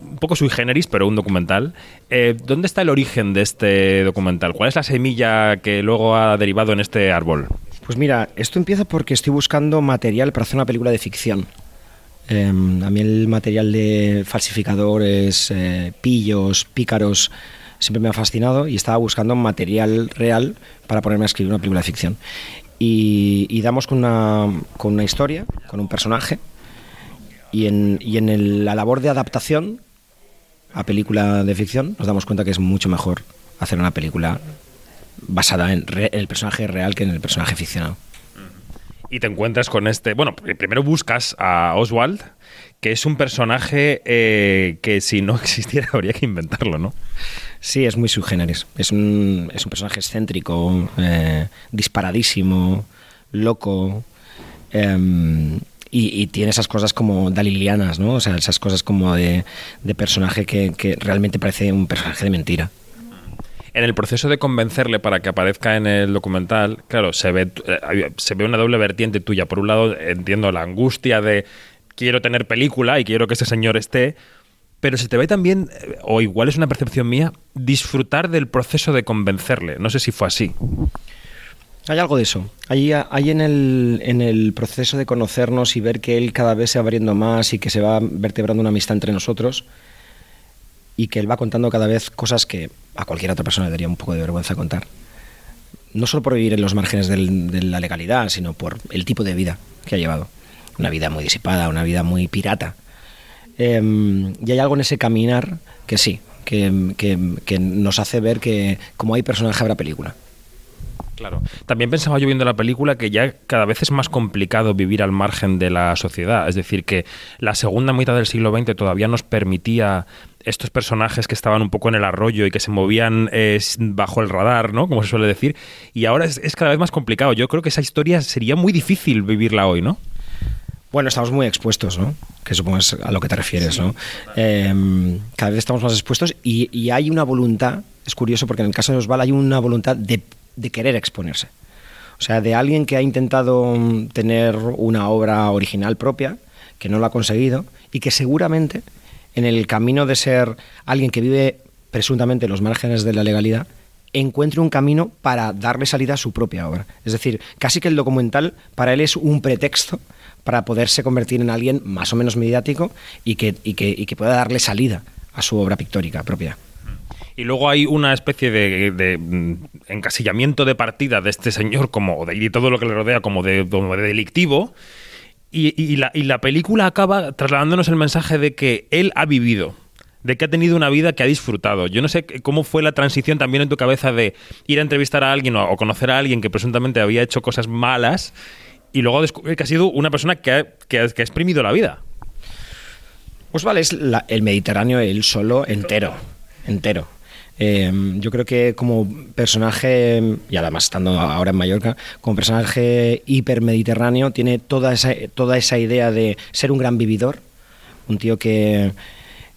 un poco sui generis, pero un documental. Eh, ¿Dónde está el origen de este documental? ¿Cuál es la semilla que luego ha derivado en este árbol? Pues mira, esto empieza porque estoy buscando material para hacer una película de ficción. Eh, a mí el material de falsificadores, eh, pillos, pícaros, siempre me ha fascinado y estaba buscando material real para ponerme a escribir una película de ficción. Y, damos con una, con una historia, con un personaje, y en, y en la labor de adaptación a película de ficción nos damos cuenta que es mucho mejor hacer una película basada en, re- en el personaje real que en el personaje ficcionado. y te encuentras con este. Bueno, pr- primero buscas a Oswald, que es un personaje eh, que si no existiera habría que inventarlo, ¿no? Sí, es muy sui generis. Es un, es un personaje excéntrico, eh, disparadísimo, loco. em, y, y tiene esas cosas como dalilianas, ¿no? O sea, esas cosas como de, de personaje que, que realmente parece un personaje de mentira. En el proceso de convencerle para que aparezca en el documental, claro, se ve, eh, se ve una doble vertiente tuya. Por un lado, entiendo la angustia de quiero tener película y quiero que ese señor esté, pero se te ve también, eh, o igual es una percepción mía, disfrutar del proceso de convencerle. No sé si fue así. Hay algo de eso. Hay, hay en, el, en el proceso de conocernos y ver que él cada vez se va abriendo más y que se va vertebrando una amistad entre nosotros y que él va contando cada vez cosas que a cualquier otra persona le daría un poco de vergüenza contar. No solo por vivir en los márgenes de la legalidad, sino por el tipo de vida que ha llevado. Una vida muy disipada, una vida muy pirata. Em, y hay algo en ese caminar que sí, que, que- que nos hace ver que como hay personaje habrá película. Claro. También pensaba yo viendo la película que ya cada vez es más complicado vivir al margen de la sociedad. Es decir, que la segunda mitad del siglo XX todavía nos permitía estos personajes que estaban un poco en el arroyo y que se movían eh, bajo el radar, ¿no? Como se suele decir. Y ahora es, es cada vez más complicado. Yo creo que esa historia sería muy difícil vivirla hoy, ¿no? Bueno, estamos muy expuestos, ¿no? Que supongo es a lo que te refieres, ¿no? Em, cada vez estamos más expuestos y, y hay una voluntad, es curioso porque en el caso de Osval hay una voluntad de, de querer exponerse. O sea, de alguien que ha intentado mm, tener una obra original propia, que no lo ha conseguido, y que seguramente en el camino de ser alguien que vive presuntamente en los márgenes de la legalidad, encuentre un camino para darle salida a su propia obra. Es decir, casi que el documental para él es un pretexto para poderse convertir en alguien más o menos mediático y que, y que, y que pueda darle salida a su obra pictórica propia. Y luego hay una especie de, mm, encasillamiento de partida de este señor como de, y todo lo que le rodea como de, delictivo. Y, la, y la película acaba trasladándonos el mensaje de que él ha vivido, de que ha tenido una vida que ha disfrutado. Yo no sé cómo fue la transición también en tu cabeza de ir a entrevistar a alguien o, conocer a alguien que presuntamente había hecho cosas malas y luego descubrir que ha sido una persona que ha, que exprimido la vida. Osval es la- el Mediterráneo él solo entero, entero. Eh, yo creo que como personaje, y además estando ahora en Mallorca, como personaje hipermediterráneo, tiene toda esa, toda esa idea de ser un gran vividor, un tío que,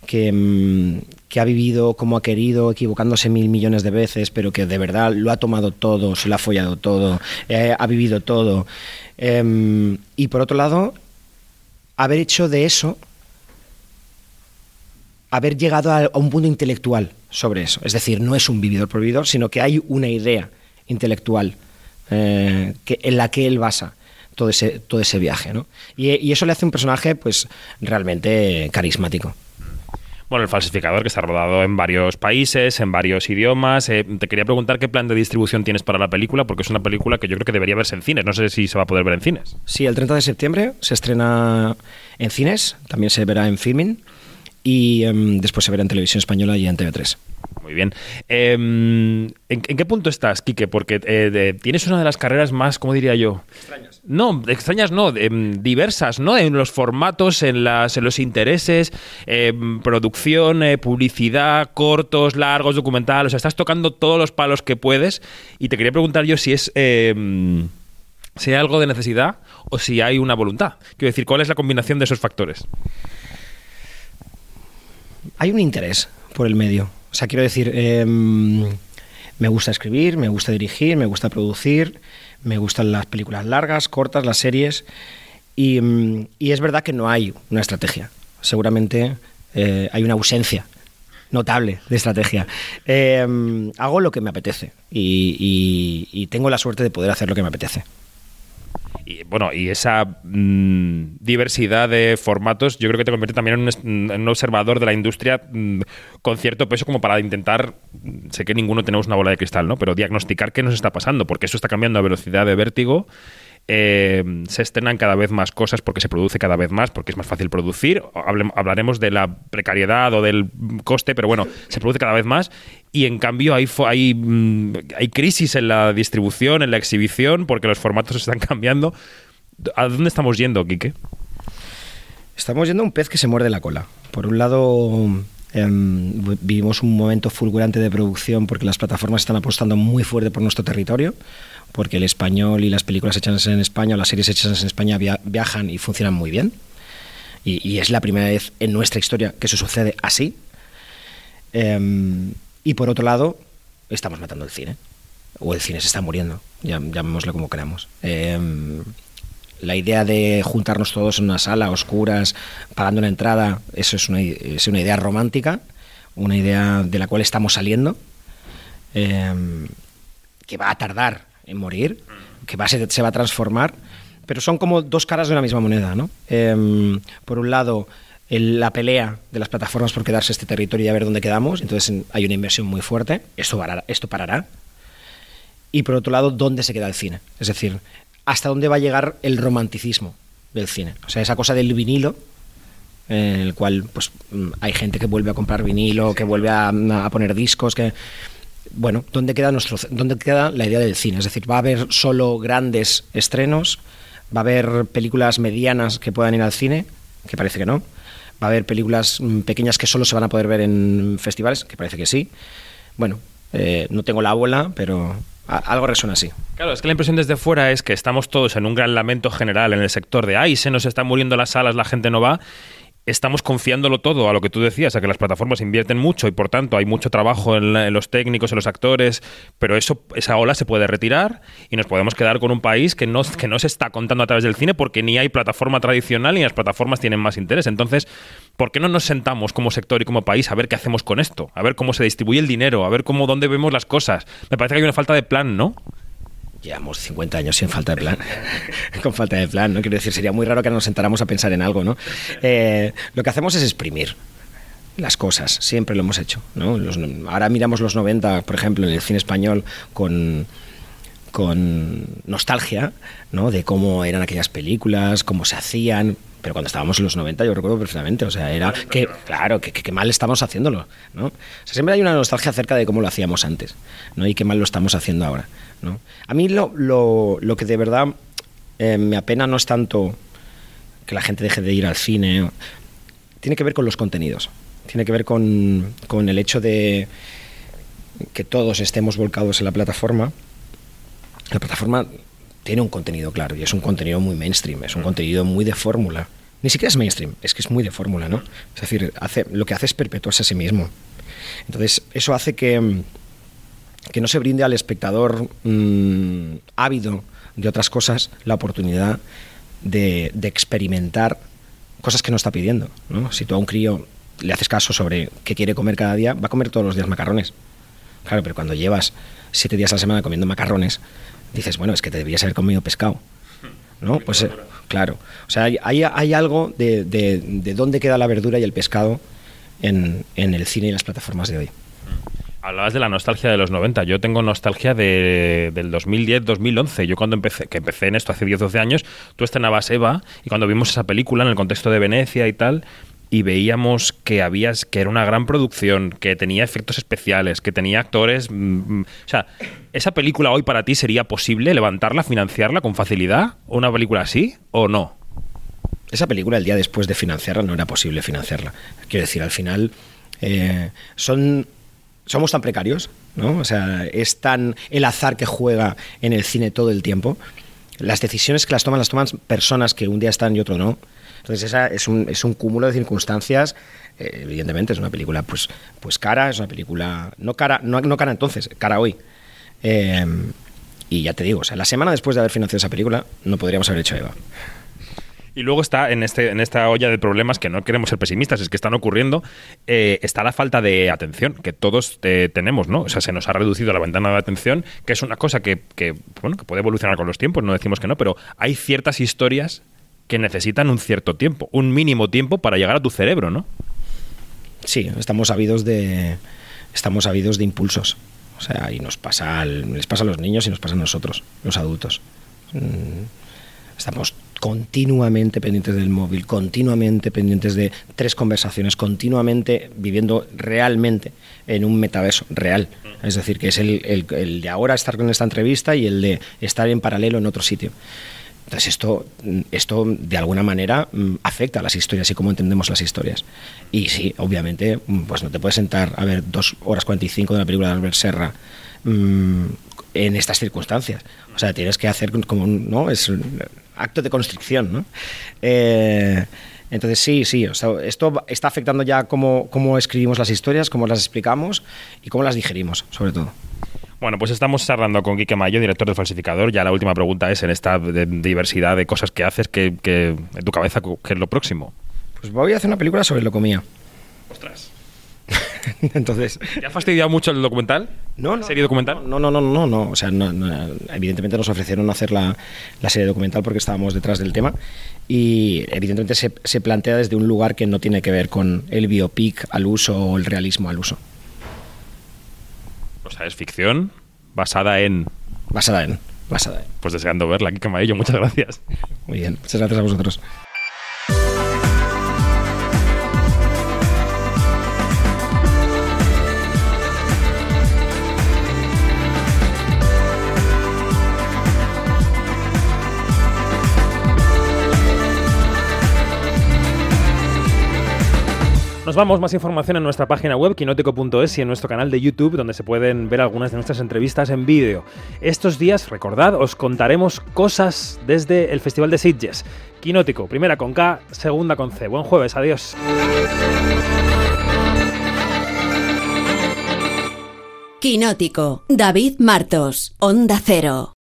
que, que ha vivido como ha querido, equivocándose mil millones de veces, pero que de verdad lo ha tomado todo, se lo ha follado todo, eh, ha vivido todo. Eh, y por otro lado, haber hecho de eso haber llegado a, a un punto intelectual sobre eso. Es decir, no es un vividor por vividor, sino que hay una idea intelectual eh, que, en la que él basa todo ese, todo ese viaje. ¿no? Y, y eso le hace un personaje pues realmente carismático. Bueno, el falsificador que está rodado en varios países, en varios idiomas. Eh, te quería preguntar qué plan de distribución tienes para la película, porque es una película que yo creo que debería verse en cines. No sé si se va a poder ver en cines. Sí, el 30 de septiembre se estrena en cines, también se verá en filming y em, después se verá en televisión española y en TV3. Muy bien. Eh, ¿en, en qué punto estás, Quique? Porque eh, de- tienes una de las carreras más, ¿cómo diría yo? Extrañas. No, extrañas no, em, diversas, ¿no? En los formatos, en, las, en los intereses, em, producción, eh, publicidad, cortos, largos, documentales. O sea, estás tocando todos los palos que puedes. Y te quería preguntar yo si es... em, si hay algo de necesidad o si hay una voluntad. Quiero decir, ¿cuál es la combinación de esos factores? Hay un interés por el medio. O sea, quiero decir, em, me gusta escribir, me gusta dirigir, me gusta producir, me gustan las películas largas, cortas, las series. Y, y es verdad que no hay una estrategia. Seguramente eh, hay una ausencia notable de estrategia. Em, hago lo que me apetece y- y tengo la suerte de poder hacer lo que me apetece. Y bueno, y esa mm, diversidad de formatos, yo creo que te convierte también en un, un observador de la industria mm, con cierto peso como para intentar, mm, sé que ninguno tenemos una bola de cristal, ¿no? Pero diagnosticar qué nos está pasando, porque eso está cambiando a velocidad de vértigo. Eh, se estrenan cada vez más cosas porque se produce cada vez más, porque es más fácil producir. Hablaremos de la precariedad o del coste, pero bueno, se produce cada vez más. Y en cambio hay, hay, mm, hay crisis en la distribución, en la exhibición, porque los formatos están cambiando. ¿A dónde estamos yendo, Quique? Estamos yendo a un pez que se muerde la cola. Por un lado, em, vi- vivimos un momento fulgurante de producción porque las plataformas están apostando muy fuerte por nuestro territorio, porque el español y las películas hechas en España o las series hechas en España via- viajan y funcionan muy bien. Y, es la primera vez en nuestra historia que eso sucede así. Em, y por otro lado, estamos matando el cine. O el cine se está muriendo, ya- llamémoslo como queramos. Em, la idea de juntarnos todos en una sala, oscuras, pagando una entrada, eso es una, idea romántica, una idea de la cual estamos saliendo, em, que va a tardar morir, que va a ser- se va a transformar, pero son como dos caras de una misma moneda. ¿no? Em, por un lado, el- la pelea de las plataformas por quedarse este territorio y a ver dónde quedamos, entonces en- hay una inversión muy fuerte, esto parará, esto parará, y por otro lado, dónde se queda el cine. Es decir, hasta dónde va a llegar el romanticismo del cine. O sea, esa cosa del vinilo, en el cual pues mm, hay gente que vuelve a comprar vinilo, que vuelve a, a poner discos, que bueno, ¿dónde queda nuestro dónde queda la idea del cine? Es decir, va a haber solo grandes estrenos, va a haber películas medianas que puedan ir al cine, que parece que no. Va a haber películas mm, pequeñas que solo se van a poder ver en festivales, que parece que sí. Bueno, eh, no tengo la bola, pero algo resuena así. Claro, es que la impresión desde fuera es que estamos todos en un gran lamento general en el sector de, ay, se nos están muriendo las salas, la gente no va. Estamos confiándolo todo a lo que tú decías, a que las plataformas invierten mucho y por tanto hay mucho trabajo en, la- en los técnicos, en los actores, pero eso esa ola se puede retirar y nos podemos quedar con un país que no, se está contando a través del cine porque ni hay plataforma tradicional ni las plataformas tienen más interés. Entonces, ¿por qué no nos sentamos como sector y como país a ver qué hacemos con esto? A ver cómo se distribuye el dinero, a ver cómo dónde vemos las cosas. Me parece que hay una falta de plan, ¿no? Llevamos 50 años sin falta de plan. Con falta de plan, ¿no? Quiero decir, sería muy raro que nos sentáramos a pensar en algo, ¿no? Eh, lo que hacemos es exprimir las cosas, siempre lo hemos hecho, ¿no? Los- ahora miramos los 90, por ejemplo, en el cine español con con nostalgia, ¿no? De cómo eran aquellas películas, cómo se hacían, pero cuando estábamos en los 90 yo recuerdo perfectamente, o sea, era que, claro, que, que- mal estamos haciéndolo, ¿no? O sea, siempre hay una nostalgia acerca de cómo lo hacíamos antes, ¿no? Y qué mal lo estamos haciendo ahora, ¿no? A mí lo, lo, lo que de verdad eh, me apena no es tanto que la gente deje de ir al cine, tiene que ver con los contenidos, tiene que ver con, con el hecho de que todos estemos volcados en la plataforma. La plataforma tiene un contenido claro y es un contenido muy mainstream, es un contenido muy de fórmula. Ni siquiera es mainstream, es que es muy de fórmula, ¿no? Es decir, hace, lo que hace es perpetuarse a sí mismo. Entonces, eso hace que, mm, que no se brinde al espectador mm, ávido de otras cosas la oportunidad de, de experimentar cosas que no está pidiendo. ¿no? Si tú a un crío le haces caso sobre qué quiere comer cada día, va a comer todos los días macarrones. Claro, pero cuando llevas siete días a la semana comiendo macarrones, dices, bueno, es que te deberías haber comido pescado. ¿No? Pues eh, claro. O sea, hay, hay- hay algo de, de- de dónde queda la verdura y el pescado en, en el cine y las plataformas de hoy. Hablabas de la nostalgia de los 90. Yo tengo nostalgia de, del 2010-2011. Yo cuando empecé, que empecé en esto hace 10-12 años, tú estrenabas Eva y cuando vimos esa película en el contexto de Venecia y tal, y veíamos que había, que era una gran producción, que tenía efectos especiales, que tenía actores... mm, mm, o sea, ¿esa película hoy para ti sería posible levantarla, financiarla con facilidad? ¿O una película así o no? Esa película, el día después de financiarla, no era posible financiarla. Quiero decir, al final eh, son, somos tan precarios, ¿no? O sea, es tan el azar que juega en el cine todo el tiempo. Las decisiones que las toman, las toman personas que un día están y otro no. Entonces, esa es un, es un cúmulo de circunstancias. Eh, evidentemente, es una película pues, pues cara, es una película. No cara, no, no cara entonces, cara hoy. Eh, y ya te digo, o sea, la semana después de haber financiado esa película, no podríamos haber hecho Eva. Y luego está en, este, en esta olla de problemas que no queremos ser pesimistas, es que están ocurriendo, eh, está la falta de atención que todos eh, tenemos, ¿no? O sea, se nos ha reducido la ventana de atención, que es una cosa que, que, bueno, que puede evolucionar con los tiempos, no decimos que no, pero hay ciertas historias que necesitan un cierto tiempo, un mínimo tiempo para llegar a tu cerebro, ¿no? Sí, estamos sabidos de estamos sabidos de impulsos. O sea, y nos pasa al- les pasa a los niños y nos pasa a nosotros, los adultos. Mm, Estamos continuamente pendientes del móvil, continuamente pendientes de tres conversaciones, continuamente viviendo realmente en un metaverso real. Es decir, que es el, el- de ahora estar con esta entrevista y el de estar en paralelo en otro sitio. Entonces esto, esto de alguna manera mm, afecta a las historias y cómo entendemos las historias. Y sí, obviamente, mm, pues no te puedes sentar a ver dos horas 45 de la película de Albert Serra mm, en estas circunstancias. O sea, tienes que hacer como ¿no? Es acto de constricción, ¿no? Eh, entonces sí, sí, o sea, esto está afectando ya cómo, cómo escribimos las historias, cómo las explicamos y cómo las digerimos, sobre todo. Bueno, pues estamos charlando con Quique Mayo, director del Falsificador. Ya la última pregunta es, en esta diversidad de cosas que haces, que, que en tu cabeza, ¿qué es lo próximo? Pues voy a hacer una película sobre locomía. Ostras. Entonces, ¿Te ha fastidiado mucho el documental? No, no. ¿Serie documental? No, no, no, no, no. O sea, no- no, evidentemente nos ofrecieron hacer la, la serie documental porque estábamos detrás del tema y evidentemente se, se plantea desde un lugar que no tiene que ver con el biopic al uso o el realismo al uso. O sea, es ficción basada en... Basada en. Basada en. Pues deseando verla, Quique Mayo. Muchas gracias. Muy bien. Muchas gracias a vosotros. Nos vamos, más información en nuestra página web quinótico.es y en nuestro canal de YouTube donde se pueden ver algunas de nuestras entrevistas en vídeo. Estos días, recordad, os contaremos cosas desde el Festival de Sitges. Quinótico, primera con K, segunda con C. Buen jueves, adiós. Quinótico, David Martos, Onda Cero.